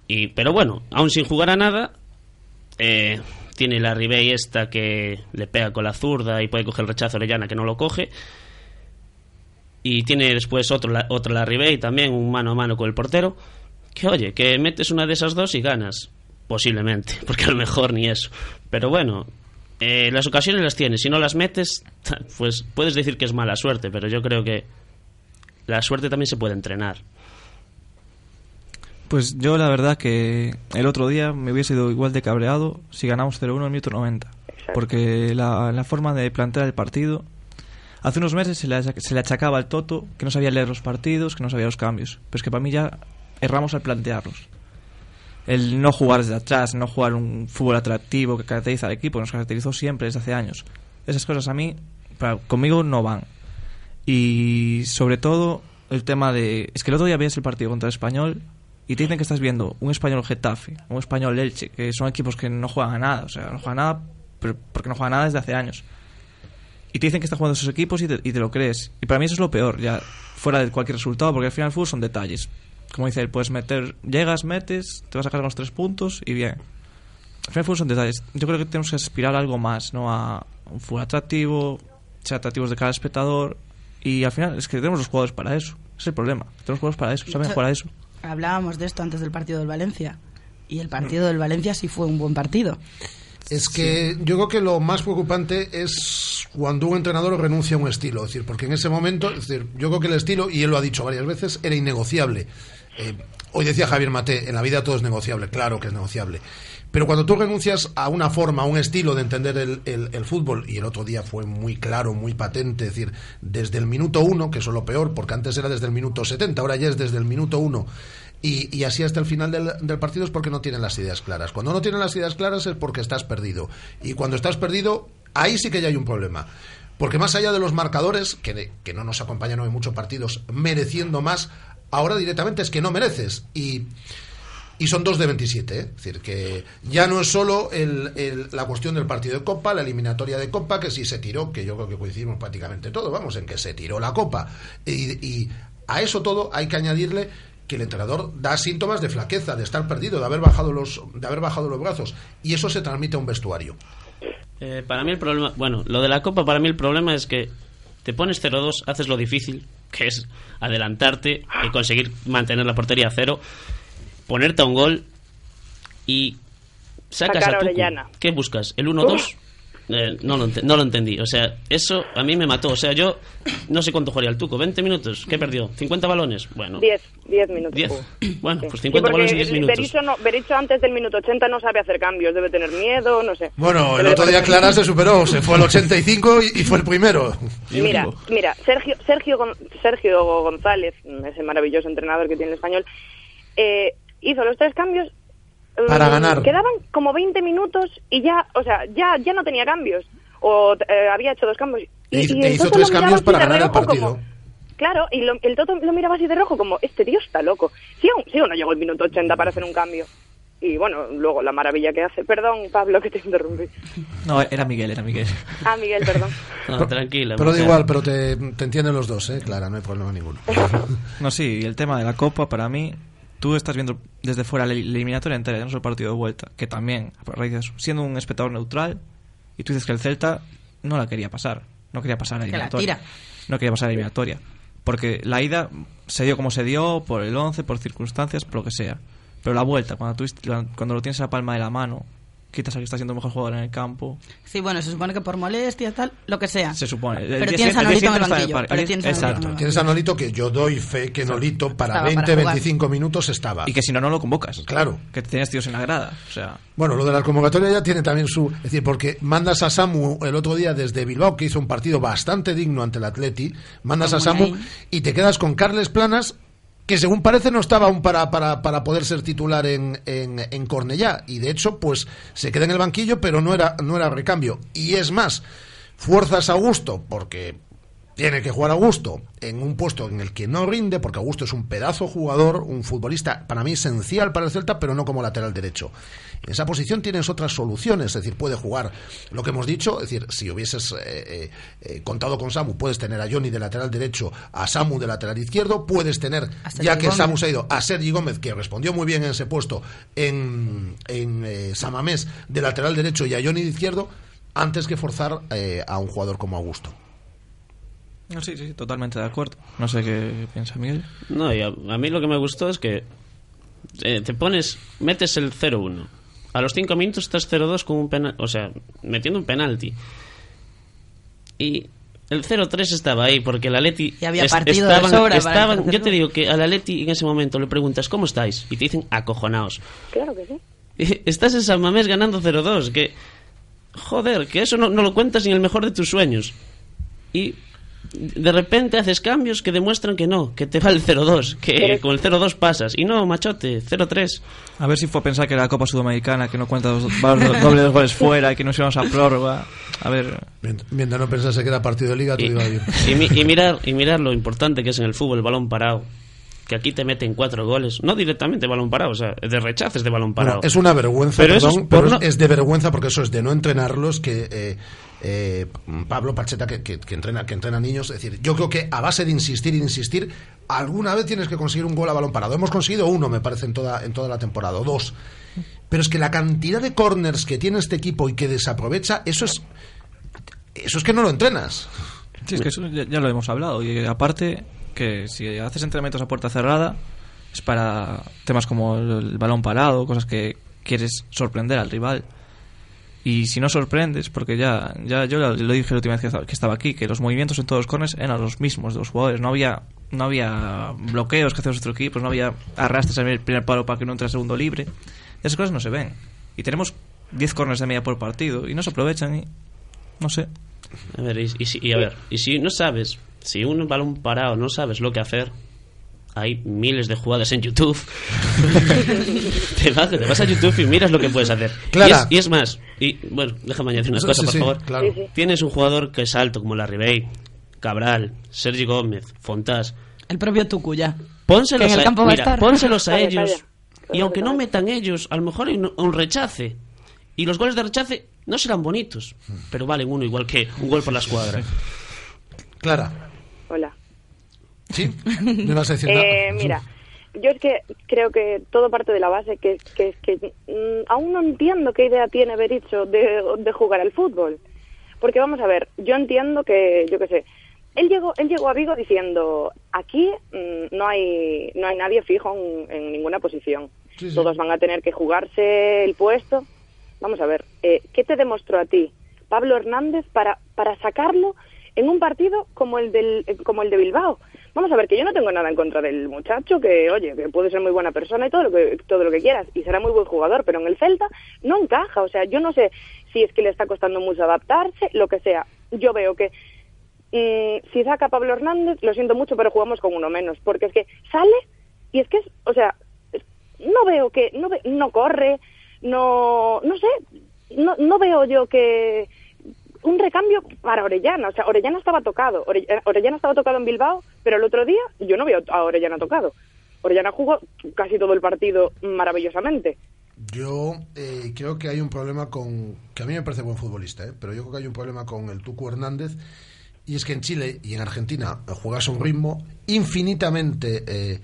Y, pero bueno, aún sin jugar a nada, eh, tiene la Ribey esta que le pega con la zurda y puede coger el rechazo Orellana que no lo coge. Y tiene después otro, la- otro la Ribey también, un mano a mano con el portero. Que oye, que metes una de esas dos y ganas. Posiblemente, porque a lo mejor ni eso. Pero bueno, eh, las ocasiones las tienes. Si no las metes, pues puedes decir que es mala suerte, pero yo creo que la suerte también se puede entrenar. Pues yo la verdad que el otro día me hubiese ido igual de cabreado si ganamos 0-1 en el minuto 90. Porque la, la forma de plantear el partido... Hace unos meses se le, achacaba al Toto que no sabía leer los partidos, que no sabía los cambios. Pero es que para mí ya erramos al plantearlos. El no jugar desde atrás, no jugar un fútbol atractivo que caracteriza al equipo, nos caracterizó siempre desde hace años. Esas cosas a mí, para- conmigo no van. Y sobre todo el tema de... Es que el otro día ves el partido contra el Español y te dicen que estás viendo un español Getafe, un español Elche, que son equipos que no juegan a nada, o sea, no juegan a nada pero porque no juegan a nada desde hace años. Y te dicen que están jugando esos equipos y te, y te lo crees. Y para mí eso es lo peor, ya fuera de cualquier resultado, porque al final el fútbol son detalles. Como dice él, puedes meter, llegas, metes, te vas a sacar los tres puntos y bien. Al final el fútbol son detalles. Yo creo que tenemos que aspirar a algo más, ¿no? A un fútbol atractivo, ser atractivos de cada espectador. Y al final es que tenemos los jugadores para eso. Ese es el problema. Tenemos jugadores para eso, saben Yo- jugar a eso. Hablábamos de esto antes del partido del Valencia. Y el partido del Valencia sí fue un buen partido. Es que yo creo que lo más preocupante es cuando un entrenador renuncia a un estilo. Es decir, porque en ese momento, es decir, yo creo que el estilo, y él lo ha dicho varias veces, era innegociable. Eh, hoy decía Javier Mate, en la vida todo es negociable, claro que es negociable. Pero cuando tú renuncias a una forma, a un estilo de entender el, el- el fútbol, y el otro día fue muy claro, muy patente, es decir, desde el minuto uno, que eso es lo peor, porque antes era desde el minuto 70, ahora ya es desde el minuto uno, y, y así hasta el final del, del partido es porque no tienen las ideas claras. Cuando no tienen las ideas claras es porque estás perdido. Y cuando estás perdido, ahí sí que ya hay un problema. Porque más allá de los marcadores, que, que no nos acompañan hoy muchos partidos mereciendo más, ahora directamente es que no mereces. Y, y son dos de 27. ¿eh? Es decir, que ya no es solo el- el- la cuestión del partido de Copa, la eliminatoria de Copa, que sí se tiró, que yo creo que coincidimos prácticamente todos, vamos, en que se tiró la Copa. Y, y a eso todo hay que añadirle que el entrenador da síntomas de flaqueza, de estar perdido, de haber bajado los, de haber bajado los brazos. Y eso se transmite a un vestuario. Eh, para mí el problema, bueno, lo de la Copa, para mí el problema es que te pones 0-2, haces lo difícil, que es adelantarte y conseguir mantener la portería a cero, ponerte a un gol y sacas Sacar a a Tucu. Orellana. ¿Qué buscas? ¿El 1-2? Eh, no, lo no lo entendí. O sea, eso a mí me mató. O sea, yo no sé cuánto jugaría el Tuco. ¿20 minutos? ¿Qué perdió? ¿50 balones? Bueno, 10, 10 minutos. 10. jugó. Bueno, pues Sí, 50 balones porque en 10 minutos. Berizzo, no, Berizzo antes del minuto 80 no sabe hacer cambios, debe tener miedo, no sé. Bueno, el Pero otro día Clara se superó, se fue al 85 y, y fue el primero. Mira, mira, Sergio, Sergio, Sergio González, ese maravilloso entrenador que tiene el español, eh, hizo los tres cambios. Para ganar. Quedaban como 20 minutos y ya, o sea, ya, ya no tenía cambios. O eh, había hecho dos cambios. Y, E hizo- y e el hizo Toto tres lo miraba cambios así para de ganar el partido. como- claro, y lo- el Toto lo miraba así de rojo como, este tío está loco. Si aún, aún no llegó el minuto 80 para hacer un cambio. Y bueno, luego la maravilla que hace. Perdón, Pablo, que te interrumpí. No, era Miguel, era Miguel. Ah, Miguel, perdón. No, tranquila. Pero da igual, pero te, te entienden los dos, ¿eh? Clara, no hay problema ninguno. No, sí, y el tema de la Copa, para mí, tú estás viendo desde fuera la eliminatoria entera, ya no solo el partido de vuelta, que también, siendo un espectador neutral, y tú dices que el Celta no la quería pasar, no quería pasar la Que la eliminatoria. tira. No quería pasar la eliminatoria. Porque la ida se dio como se dio, por el 11, por circunstancias, por lo que sea. Pero la vuelta, cuando, tú, cuando lo tienes a la palma de la mano, quitas al que está siendo mejor jugador en el campo, Sí, bueno, se supone que por molestia, tal, lo que sea. se supone. Pero tienes a Nolito en el banquillo. par- pero el- tienes Exacto. Tienes a Nolito que yo doy fe que Nolito para Estaba para 20, jugar. 25 minutos estaba. Y que si no, no lo convocas. Claro. Que tienes tíos en la grada. O sea, Bueno, lo de la convocatoria ya tiene también su... Es decir, porque mandas a Samu el otro día desde Bilbao, que hizo un partido bastante digno ante el Atleti, mandas a Samu y te quedas con Carles Planas, que según parece no estaba aún para, para, para poder ser titular en, en, Cornellá. Y de hecho, pues se queda en el banquillo, pero no era, no era recambio. Y es más, fuerzas a gusto, porque tiene que jugar a gusto en un puesto en el que no rinde, porque Augusto es un pedazo jugador, un futbolista para mí esencial para el Celta, pero no como lateral derecho. En esa posición tienes otras soluciones, es decir, puede jugar lo que hemos dicho, es decir, si hubieses eh, eh, eh, contado con Samu, puedes tener a Johnny de lateral derecho, a Samu de lateral izquierdo, puedes tener, ya que Gómez. Samu se ha ido, a Sergi Gómez, que respondió muy bien en ese puesto, en, en eh, Samamés de lateral derecho y a Johnny de izquierdo, antes que forzar eh, a un jugador como Augusto. No, sí, sí, totalmente de acuerdo. No sé qué piensa Miguel. No, y a, a mí lo que me gustó es que eh, te pones, metes el 0-1. A los 5 minutos estás 0-2 con un penal, o sea, metiendo un penalti. Y el 0-3 estaba ahí porque el Atleti Y había partido de sobra estaban- yo te digo que al Atleti en ese momento le preguntas ¿cómo estáis? y te dicen acojonaos. Claro que sí. Estás en San Mamés ganando 0-2, que joder, que eso no, no lo cuentas ni en el mejor de tus sueños. Y de repente haces cambios que demuestran que no, que te va el 0-2, que con el 0-2 pasas. Y no, machote, 0-3. A ver si fue a pensar que era la Copa Sudamericana, que no cuenta dos, dobles dos goles fuera y que nos íbamos a prórroga. A ver. Mientras no pensase que era partido de liga, todo Y, iba bien. y y mirar, y mirar lo importante que es en el fútbol el balón parado. Que aquí te meten cuatro goles, no directamente balón parado, o sea, de rechaces de balón parado. Bueno, es una vergüenza, Pero eso perdón, es pero no- es de vergüenza porque eso es de no entrenarlos que eh, eh, Pablo Pacheta que, que- que entrena que entrena niños, es decir, yo creo que a base de insistir e insistir, alguna vez tienes que conseguir un gol a balón parado. Hemos conseguido uno, me parece, en toda en toda la temporada, o dos. Pero es que la cantidad de corners que tiene este equipo y que desaprovecha, eso es eso es que no lo entrenas. Sí, es que eso ya, ya lo hemos hablado. Y aparte, que si haces entrenamientos a puerta cerrada, es para temas como el, balón parado, cosas que quieres sorprender al rival. Y si no sorprendes, porque ya, ya yo lo, dije la última vez que estaba- aquí, que los movimientos en todos los corners eran los mismos de los jugadores. No había, no había bloqueos que hacen nuestro equipo, no había arrastres en el primer palo para que no entre el segundo libre. Esas cosas no se ven. Y tenemos 10 corners de media por partido y no se aprovechan y no sé. A ver, y, y y a ver, y si no sabes, si un balón parado no sabes lo que hacer, hay miles de jugadas en YouTube. te, vas, te vas a YouTube y miras lo que puedes hacer. Clara. Y, es, y es más, y bueno, déjame añadir una Sí, cosa, sí, por sí, favor. claro. Tienes un jugador que es alto como la Ribey, Cabral, Sergi Gómez, Fontás. El propio Tucu ya. Pónselos Que en el a, campo va a mira, pónselos a ellos. Y aunque no metan ellos, a lo mejor hay un, un rechace. Y los goles de rechace no serán bonitos, pero valen uno igual que un gol por la escuadra. Clara. Hola. ¿Sí? ¿Me vas a decir? Eh, mira, yo es que creo que todo parte de la base que, que, que mm, aún no entiendo qué idea tiene Berizzo de, de jugar al fútbol. Porque vamos a ver, yo entiendo que, yo qué sé, él llegó, él llegó a Vigo diciendo, aquí mm, no hay no hay nadie fijo en, en ninguna posición. Sí, sí. Todos van a tener que jugarse el puesto. Vamos a ver, eh, ¿qué te demostró a ti Pablo Hernández para, para sacarlo en un partido como el, del, como el de Bilbao? Vamos a ver, que yo no tengo nada en contra del muchacho, que oye, que puede ser muy buena persona y todo lo que, todo lo que quieras, y será muy buen jugador, pero en el Celta no encaja. O sea, yo no sé si es que le está costando mucho adaptarse, lo que sea. Yo veo que mm, si saca Pablo Hernández, lo siento mucho, pero jugamos con uno menos, porque es que sale y es que, es, o sea, no veo que, no, ve- no corre, no, no sé, no, no veo yo que un recambio para Orellana, o sea, Orellana estaba tocado, eh, Orellana estaba tocado en Bilbao, pero el otro día yo no veo a Orellana tocado. Orellana jugó casi todo el partido maravillosamente. Yo eh, creo que hay un problema con. que a mí me parece buen futbolista, ¿eh? pero yo creo que hay un problema con el Tucu Hernández. Y es que en Chile y en Argentina juegas a un ritmo infinitamente eh,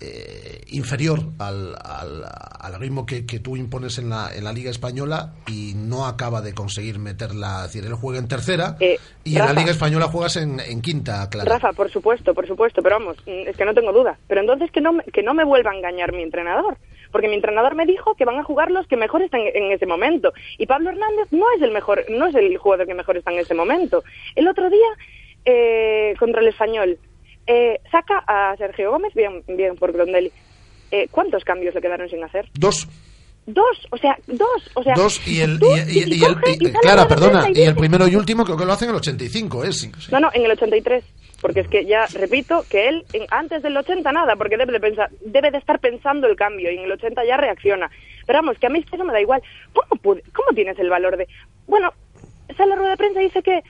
eh, inferior al, al- al ritmo que, que tú impones en la, en la Liga Española y no acaba de conseguir meterla. Es decir, él juega en tercera y en la. Liga Española juegas en, en quinta, claro. Rafa, por supuesto, por supuesto, pero vamos, mm, es que no tengo duda. Pero entonces que no, me- que no me vuelva a engañar mi entrenador. Porque mi entrenador me dijo que van a jugar los que mejor están en ese momento. Y Pablo Hernández no es el mejor, no es el jugador que mejor está en ese momento. El otro día, eh, contra el español, eh, saca a Sergio Gómez, bien, bien por Grondelli. Eh, ¿Cuántos cambios le quedaron sin hacer? Dos. Dos, o sea, dos, o sea. Dos y el. Clara, perdona. Y el primero y último creo que lo hacen en el 85, ¿es? No, no, en el 83. Porque es que ya repito que él en- antes del 80 nada, porque debe de pensar, debe de estar pensando el cambio y en el 80 ya reacciona. Pero vamos, que a mí eso me da igual. ¿Cómo, pude- cómo tienes el valor de.? Bueno, sale la rueda de prensa y dice que,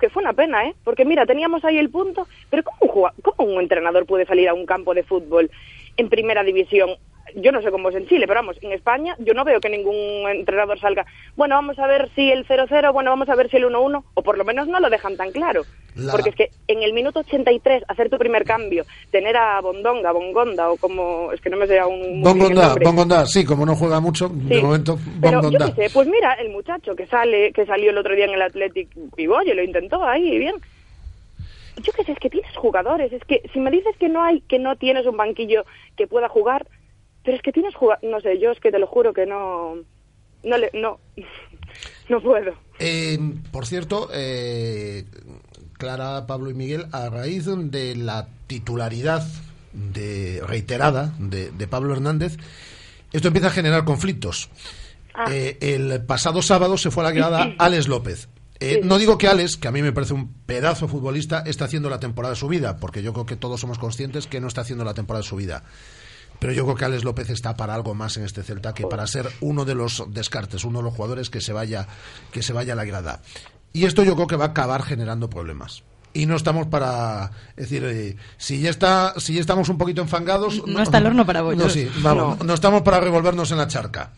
que fue una pena, ¿eh? Porque mira, teníamos ahí el punto, pero ¿cómo un, cómo un entrenador puede salir a un campo de fútbol en primera división? Yo no sé cómo es en Chile, pero vamos, en España yo no veo que ningún entrenador salga. Bueno, vamos a ver si el 0-0, bueno, vamos a ver si el 1-1, o por lo menos no lo dejan tan claro. La- Porque es que en el minuto 83 hacer tu primer cambio, tener a Bondonga, Bongonda o como es que no me sé aún Bongonda. Bongonda, sí, como no juega mucho, de Sí, momento, Pero yo qué sé, pues mira, el muchacho que sale, que salió el otro día en el Athletic y oye, lo intentó ahí bien. Yo qué sé, es que tienes jugadores, es que si me dices que no hay, que no tienes un banquillo que pueda jugar, pero es que tienes no sé, yo es que te lo juro que no, no le, no, no puedo. Eh, por cierto, eh, Clara, Pablo y Miguel, a raíz de la titularidad de, reiterada de, de Pablo Hernández, esto empieza a generar conflictos. Ah. Eh, el pasado sábado se fue a la grada Alex López. Eh, no digo que Alex, que a mí me parece un pedazo futbolista, está haciendo la temporada de su vida, porque yo creo que todos somos conscientes que no está haciendo la temporada de su vida. Pero yo creo que Alex López está para algo más en este Celta que para ser uno de los descartes, uno de los jugadores que se vaya, que se vaya a la grada. Y esto yo creo que va a acabar generando problemas. Y no estamos para es decir, eh, si ya está, si ya estamos un poquito enfangados, No está el horno para bollos. No, sí, vamos, no. estamos para revolvernos en la charca.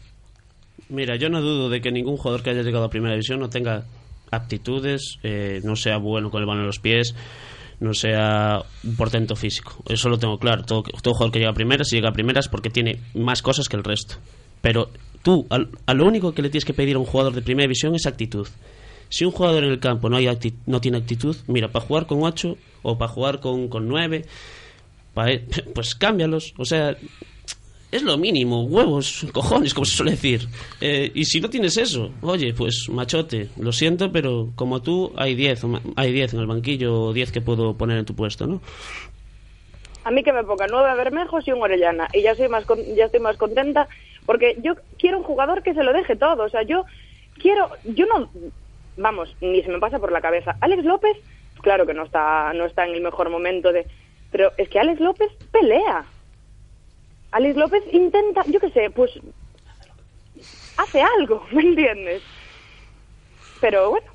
Mira, yo no dudo de que ningún jugador que haya llegado a primera división no tenga aptitudes, eh, no sea bueno con el balón en los pies, no sea un portento físico. Eso lo tengo claro. Todo, todo jugador que llega a primera, si llega a primera es porque tiene más cosas que el resto. Pero tú, al- a, lo único que le tienes que pedir a un jugador de primera división es actitud. Si un jugador en el campo no, hay no tiene actitud, mira, para jugar con 8 o para jugar con, con 9, pa- pues cámbialos. O sea, es lo mínimo, huevos, cojones, como se suele decir. Eh, y si no tienes eso, oye, pues machote, lo siento, pero como tú hay 10, o ma- hay 10 en el banquillo o 10 que puedo poner en tu puesto, ¿no? A mí que me ponga nueve Bermejos y un Orellana. Y ya, soy más con- ya estoy más contenta porque yo quiero un jugador que se lo deje todo. O sea, yo quiero... Yo no... Vamos, ni se me pasa por la cabeza. Alex López, claro que no está, no está en el mejor momento de... Pero es que Alex López pelea. Alex López intenta, yo qué sé, pues... Hace algo, ¿me entiendes? Pero bueno,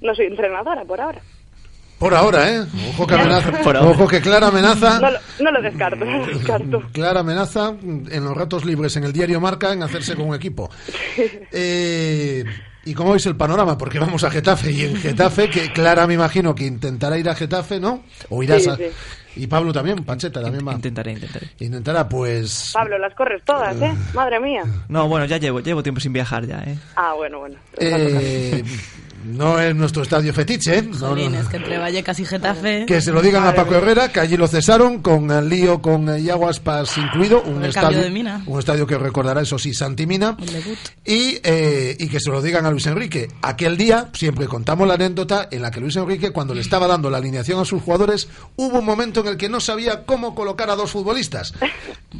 no soy entrenadora por ahora. Por ahora, ¿eh? Ojo que amenaza. Por ahora. Ojo que clara amenaza. No lo, no lo descarto, no lo descarto. Clara amenaza en los ratos libres en el diario Marca en hacerse con un equipo. Eh, ¿Y cómo veis el panorama? Porque vamos a Getafe y en Getafe, que Clara me imagino que intentará ir a Getafe, ¿no? O irás Sí, a... sí. Y Pablo también, Pancheta también va. Intentaré, intentaré. Intentará, pues... Pablo, las corres todas, ¿eh? Madre mía. No, bueno, ya llevo, llevo tiempo sin viajar ya, ¿eh? Ah, bueno, bueno. eh, no es nuestro estadio fetiche, ¿eh? No, que entre Vallecas y Getafe... Que se lo digan a Paco Herrera, que allí lo cesaron, con el lío con eh, Iago Aspas incluido, un estadio, de mina. un estadio que recordará, eso sí, Santimina, y, eh, y que se lo digan a Luis Enrique. Aquel día, siempre contamos la anécdota en la que Luis Enrique, cuando le estaba dando la alineación a sus jugadores, hubo un momento en el que no sabía cómo colocar a dos futbolistas.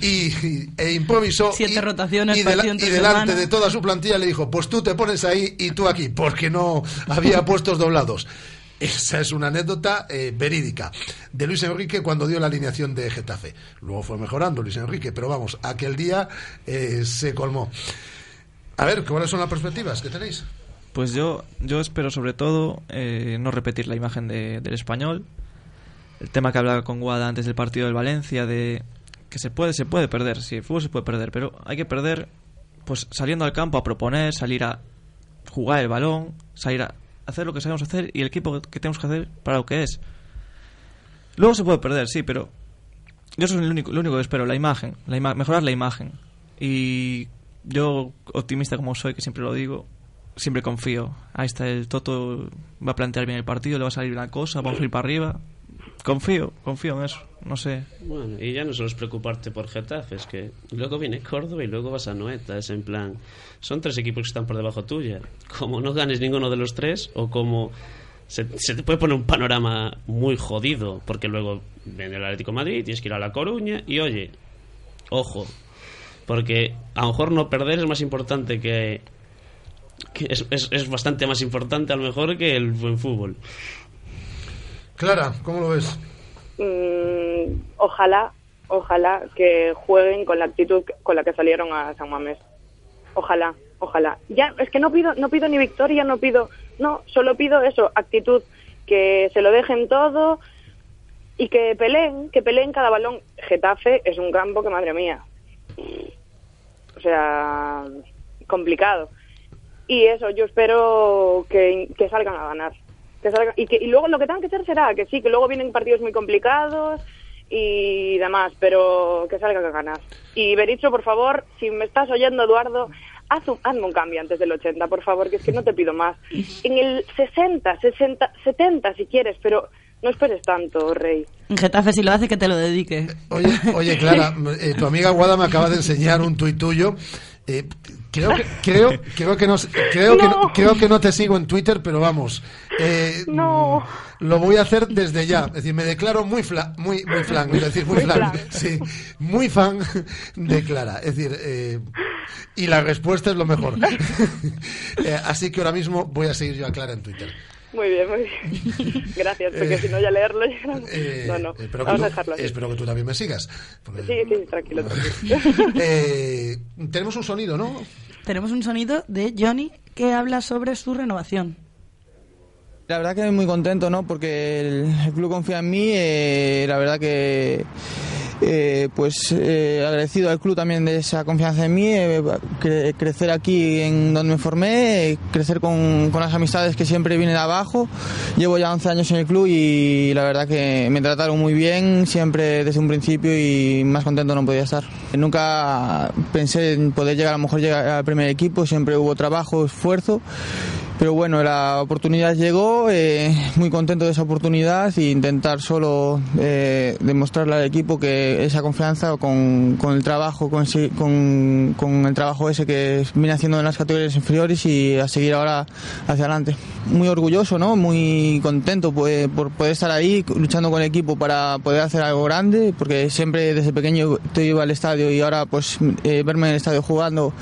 Y, y- e improvisó. Siete y, rotaciones y, y delante de toda su plantilla le dijo, pues tú te pones ahí y tú aquí, porque no había puestos doblados. Esa es una anécdota eh, verídica de Luis Enrique cuando dio la alineación de Getafe. Luego fue mejorando Luis Enrique, pero vamos, aquel día eh, se colmó. A ver, ¿cuáles son las perspectivas que tenéis? Pues yo, yo espero sobre todo eh, no repetir la imagen de- del español. El tema que hablaba con Guada antes del partido del Valencia, de que se puede, se puede perder, sí, el fútbol se puede perder, pero hay que perder pues saliendo al campo a proponer, salir a jugar el balón, salir a hacer lo que sabemos hacer y el equipo que tenemos que hacer para lo que es. Luego se puede perder, sí, pero yo eso es lo único, lo único que espero, la imagen, la ima- mejorar la imagen. Y yo, optimista como soy, que siempre lo digo, siempre confío. Ahí está el Toto, va a plantear bien el partido, le va a salir una cosa, vamos a ir para arriba. Confío, confío en eso, no sé. Bueno, y ya no solo es preocuparte por Getafe, es que luego viene Córdoba y luego vas a Noeta, es en plan, son tres equipos que están por debajo tuya. Como no ganes ninguno de los tres, o como se, te puede poner un panorama muy jodido, porque luego viene el Atlético Madrid, tienes que ir a La Coruña, y oye, ojo, porque a lo mejor no perder es más importante que... que es, es, es bastante más importante a lo mejor que el buen fútbol. Clara, ¿cómo lo ves? Mm, ojalá, ojalá que jueguen con la actitud con la que salieron a San Mamés. Ojalá, ojalá. Ya, es que no pido, no pido ni victoria, no pido, no, solo pido eso, actitud, que se lo dejen todo y que peleen, que peleen cada balón. Getafe es un campo que, madre mía, o sea, complicado. Y eso, yo espero que, que salgan a ganar. Que y, que, y luego lo que tengan que hacer será que sí, que luego vienen partidos muy complicados y demás, pero que salgan a ganar. Y Bericho, por favor, si me estás oyendo, Eduardo, haz un, hazme un cambio antes del 80, por favor, que es que no te pido más. En el 60, 60, 70 si quieres, pero no esperes tanto, Rey. En Getafe si lo hace que te lo dedique. Oye, oye Clara, eh, tu amiga Guada me acaba de enseñar un tuit tuyo. Eh, creo que creo creo que no creo que no, creo que no te sigo en Twitter, pero vamos. eh, No. Lo voy a hacer desde ya. Es decir, me declaro muy fla, muy muy flan, es decir, muy, Muy flan, flan. sí, muy fan de Clara. Es decir, eh, y la respuesta es lo mejor. Eh, así que ahora mismo voy a seguir yo a Clara en Twitter. Muy bien, muy bien. Gracias, porque si no ya leerlo ya no. Eh, no, no. espero, que Vamos a tú, dejarlo así. espero que tú también me sigas. porque- Sí, sí, tranquilo, tranquilo. Eh, tenemos un sonido, ¿no? Tenemos un sonido de Johnny que habla sobre su renovación. La verdad que muy contento, ¿no? Porque el, el club confía en mí. eh, la verdad que, eh, pues, eh, agradecido al club también de esa confianza en mí. eh, cre- crecer aquí en donde me formé, eh, crecer con, con las amistades que siempre vienen abajo. Llevo ya 11 años en el club y la verdad que me trataron muy bien, siempre desde un principio y más contento no podía estar. Nunca pensé en poder llegar, a lo mejor llegar al primer equipo, siempre hubo trabajo, esfuerzo pero bueno, la oportunidad llegó, eh, muy contento de esa oportunidad e intentar solo eh, demostrarle al equipo que esa confianza con, con el trabajo, con, con, con el trabajo ese que viene haciendo en las categorías inferiores y a seguir ahora hacia adelante. Muy orgulloso, ¿no? Muy contento pues, por poder estar ahí luchando con el equipo para poder hacer algo grande, porque siempre desde pequeño te iba al estadio y ahora pues eh, verme en el estadio jugando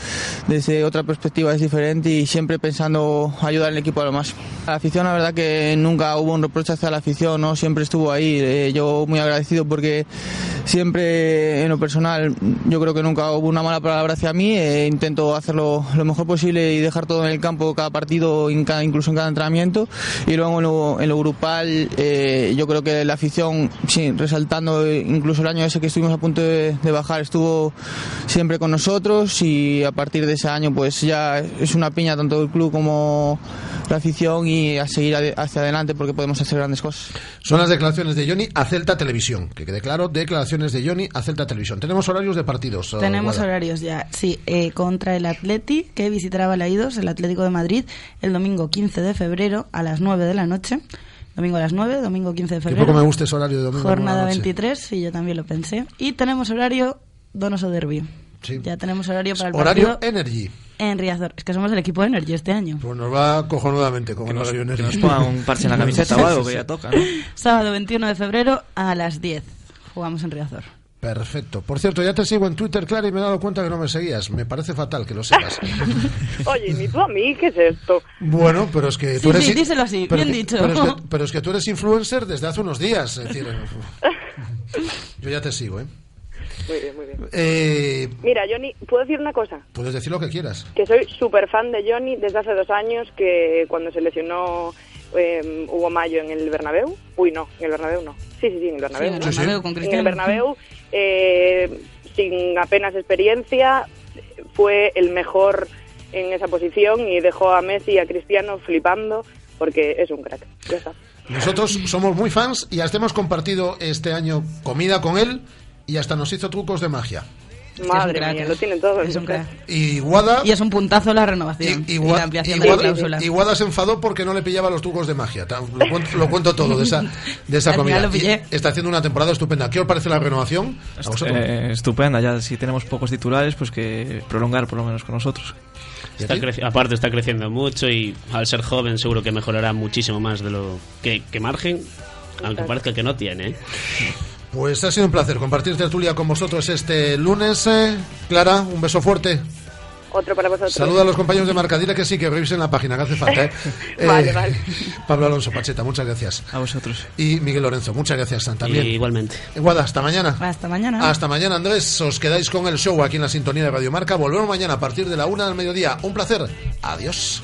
desde otra perspectiva es diferente y siempre pensando ayudar al equipo a lo más. La afición, la verdad que nunca hubo un reproche hacia la afición, ¿no? Siempre estuvo ahí. Eh, yo muy agradecido porque siempre en lo personal yo creo que nunca hubo una mala palabra hacia mí. Eh, intento hacerlo lo mejor posible y dejar todo en el campo cada partido, en cada- incluso en cada entrenamiento. Y luego en lo, en lo grupal eh, yo creo que la afición, sí, resaltando incluso el año ese que estuvimos a punto de, de bajar, estuvo siempre con nosotros y a partir de ese año pues ya es una piña tanto el club como la afición y a seguir hacia adelante porque podemos hacer grandes cosas. Son las declaraciones de Johnny a Celta Televisión. Que quede claro, declaraciones de Johnny a Celta Televisión. Tenemos horarios de partidos. eh, Tenemos Guada. horarios ya, sí, eh, contra el Atleti, que visitará Balaídos, el Atlético de Madrid, el domingo 15 de febrero a las 9 de la noche. Domingo a las 9, domingo 15 de Que febrero. poco me gusta ese horario de domingo. Jornada noche. 23, sí, yo también lo pensé. Y tenemos horario Donoso Derby. Sí. Ya tenemos horario para el Horario partido Energy. en Riazor. Es que somos el equipo Energy este año. Pues nos va cojonudamente con el horario Energy. nos pongan un parche en la camiseta o algo, que ya toca, ¿no? Sábado 21 de febrero a las 10. Jugamos en Riazor. Perfecto. Por cierto, ya te sigo en Twitter, Clara, y me he dado cuenta que no me seguías. Me parece fatal que lo sepas. Oye, ni tú a mí, ¿qué es esto? Bueno, pero es que Sí, tú eres... sí, in- díselo así, pero bien que- dicho. Pero es, que, pero es que tú eres influencer desde hace unos días. Es decir, yo ya te sigo, ¿eh? Muy bien, muy bien. Eh, Mira, Johnny, ¿puedo decir una cosa? Puedes decir lo que quieras. Que soy súper fan de Johnny desde hace dos años, que cuando se lesionó eh, Hugo Mayo en el Bernabéu. Uy, no, en el Bernabéu no. Sí, sí, sí, en el Bernabéu. Sí, en el ¿no? Bernabéu, con En el. Bernabéu, eh, sin apenas experiencia, fue el mejor en esa posición y dejó a Messi y a Cristiano flipando porque es un crack. Ya está. Nosotros somos muy fans y hasta hemos compartido este año comida con él y hasta nos hizo trucos de magia. Madre crack, mía, lo tienen todo. es un crack. Y Guada... Y es un puntazo la renovación y, Y, Gua- la ampliación y de la Guada- cláusula. y Guada se enfadó porque no le pillaba los trucos de magia. Lo cuento, lo cuento todo de esa, de esa comida. final lo pillé. Y está haciendo una temporada estupenda. ¿Qué os parece la renovación? Eh, estupenda, ya si tenemos pocos titulares, pues que prolongar por lo menos con nosotros. Está aparte está creciendo mucho y al ser joven seguro que mejorará muchísimo más de lo que, que margen, aunque parezca que no tiene. Pues ha sido un placer compartir tertulia con vosotros este lunes. eh. Clara, un beso fuerte. Otro para vosotros. Saluda a los compañeros de Marca. Dile que sí, que revisen la página, que hace falta. ¿eh? Vale, Eh, vale. Pablo Alonso Pacheta, muchas gracias. A vosotros. Y Miguel Lorenzo, muchas gracias también. Y igualmente. Guada, hasta mañana. Hasta mañana. Hasta mañana, Andrés. Os quedáis con el show aquí en la sintonía de Radio Marca. Volvemos mañana a partir de la una del mediodía. Un placer. Adiós.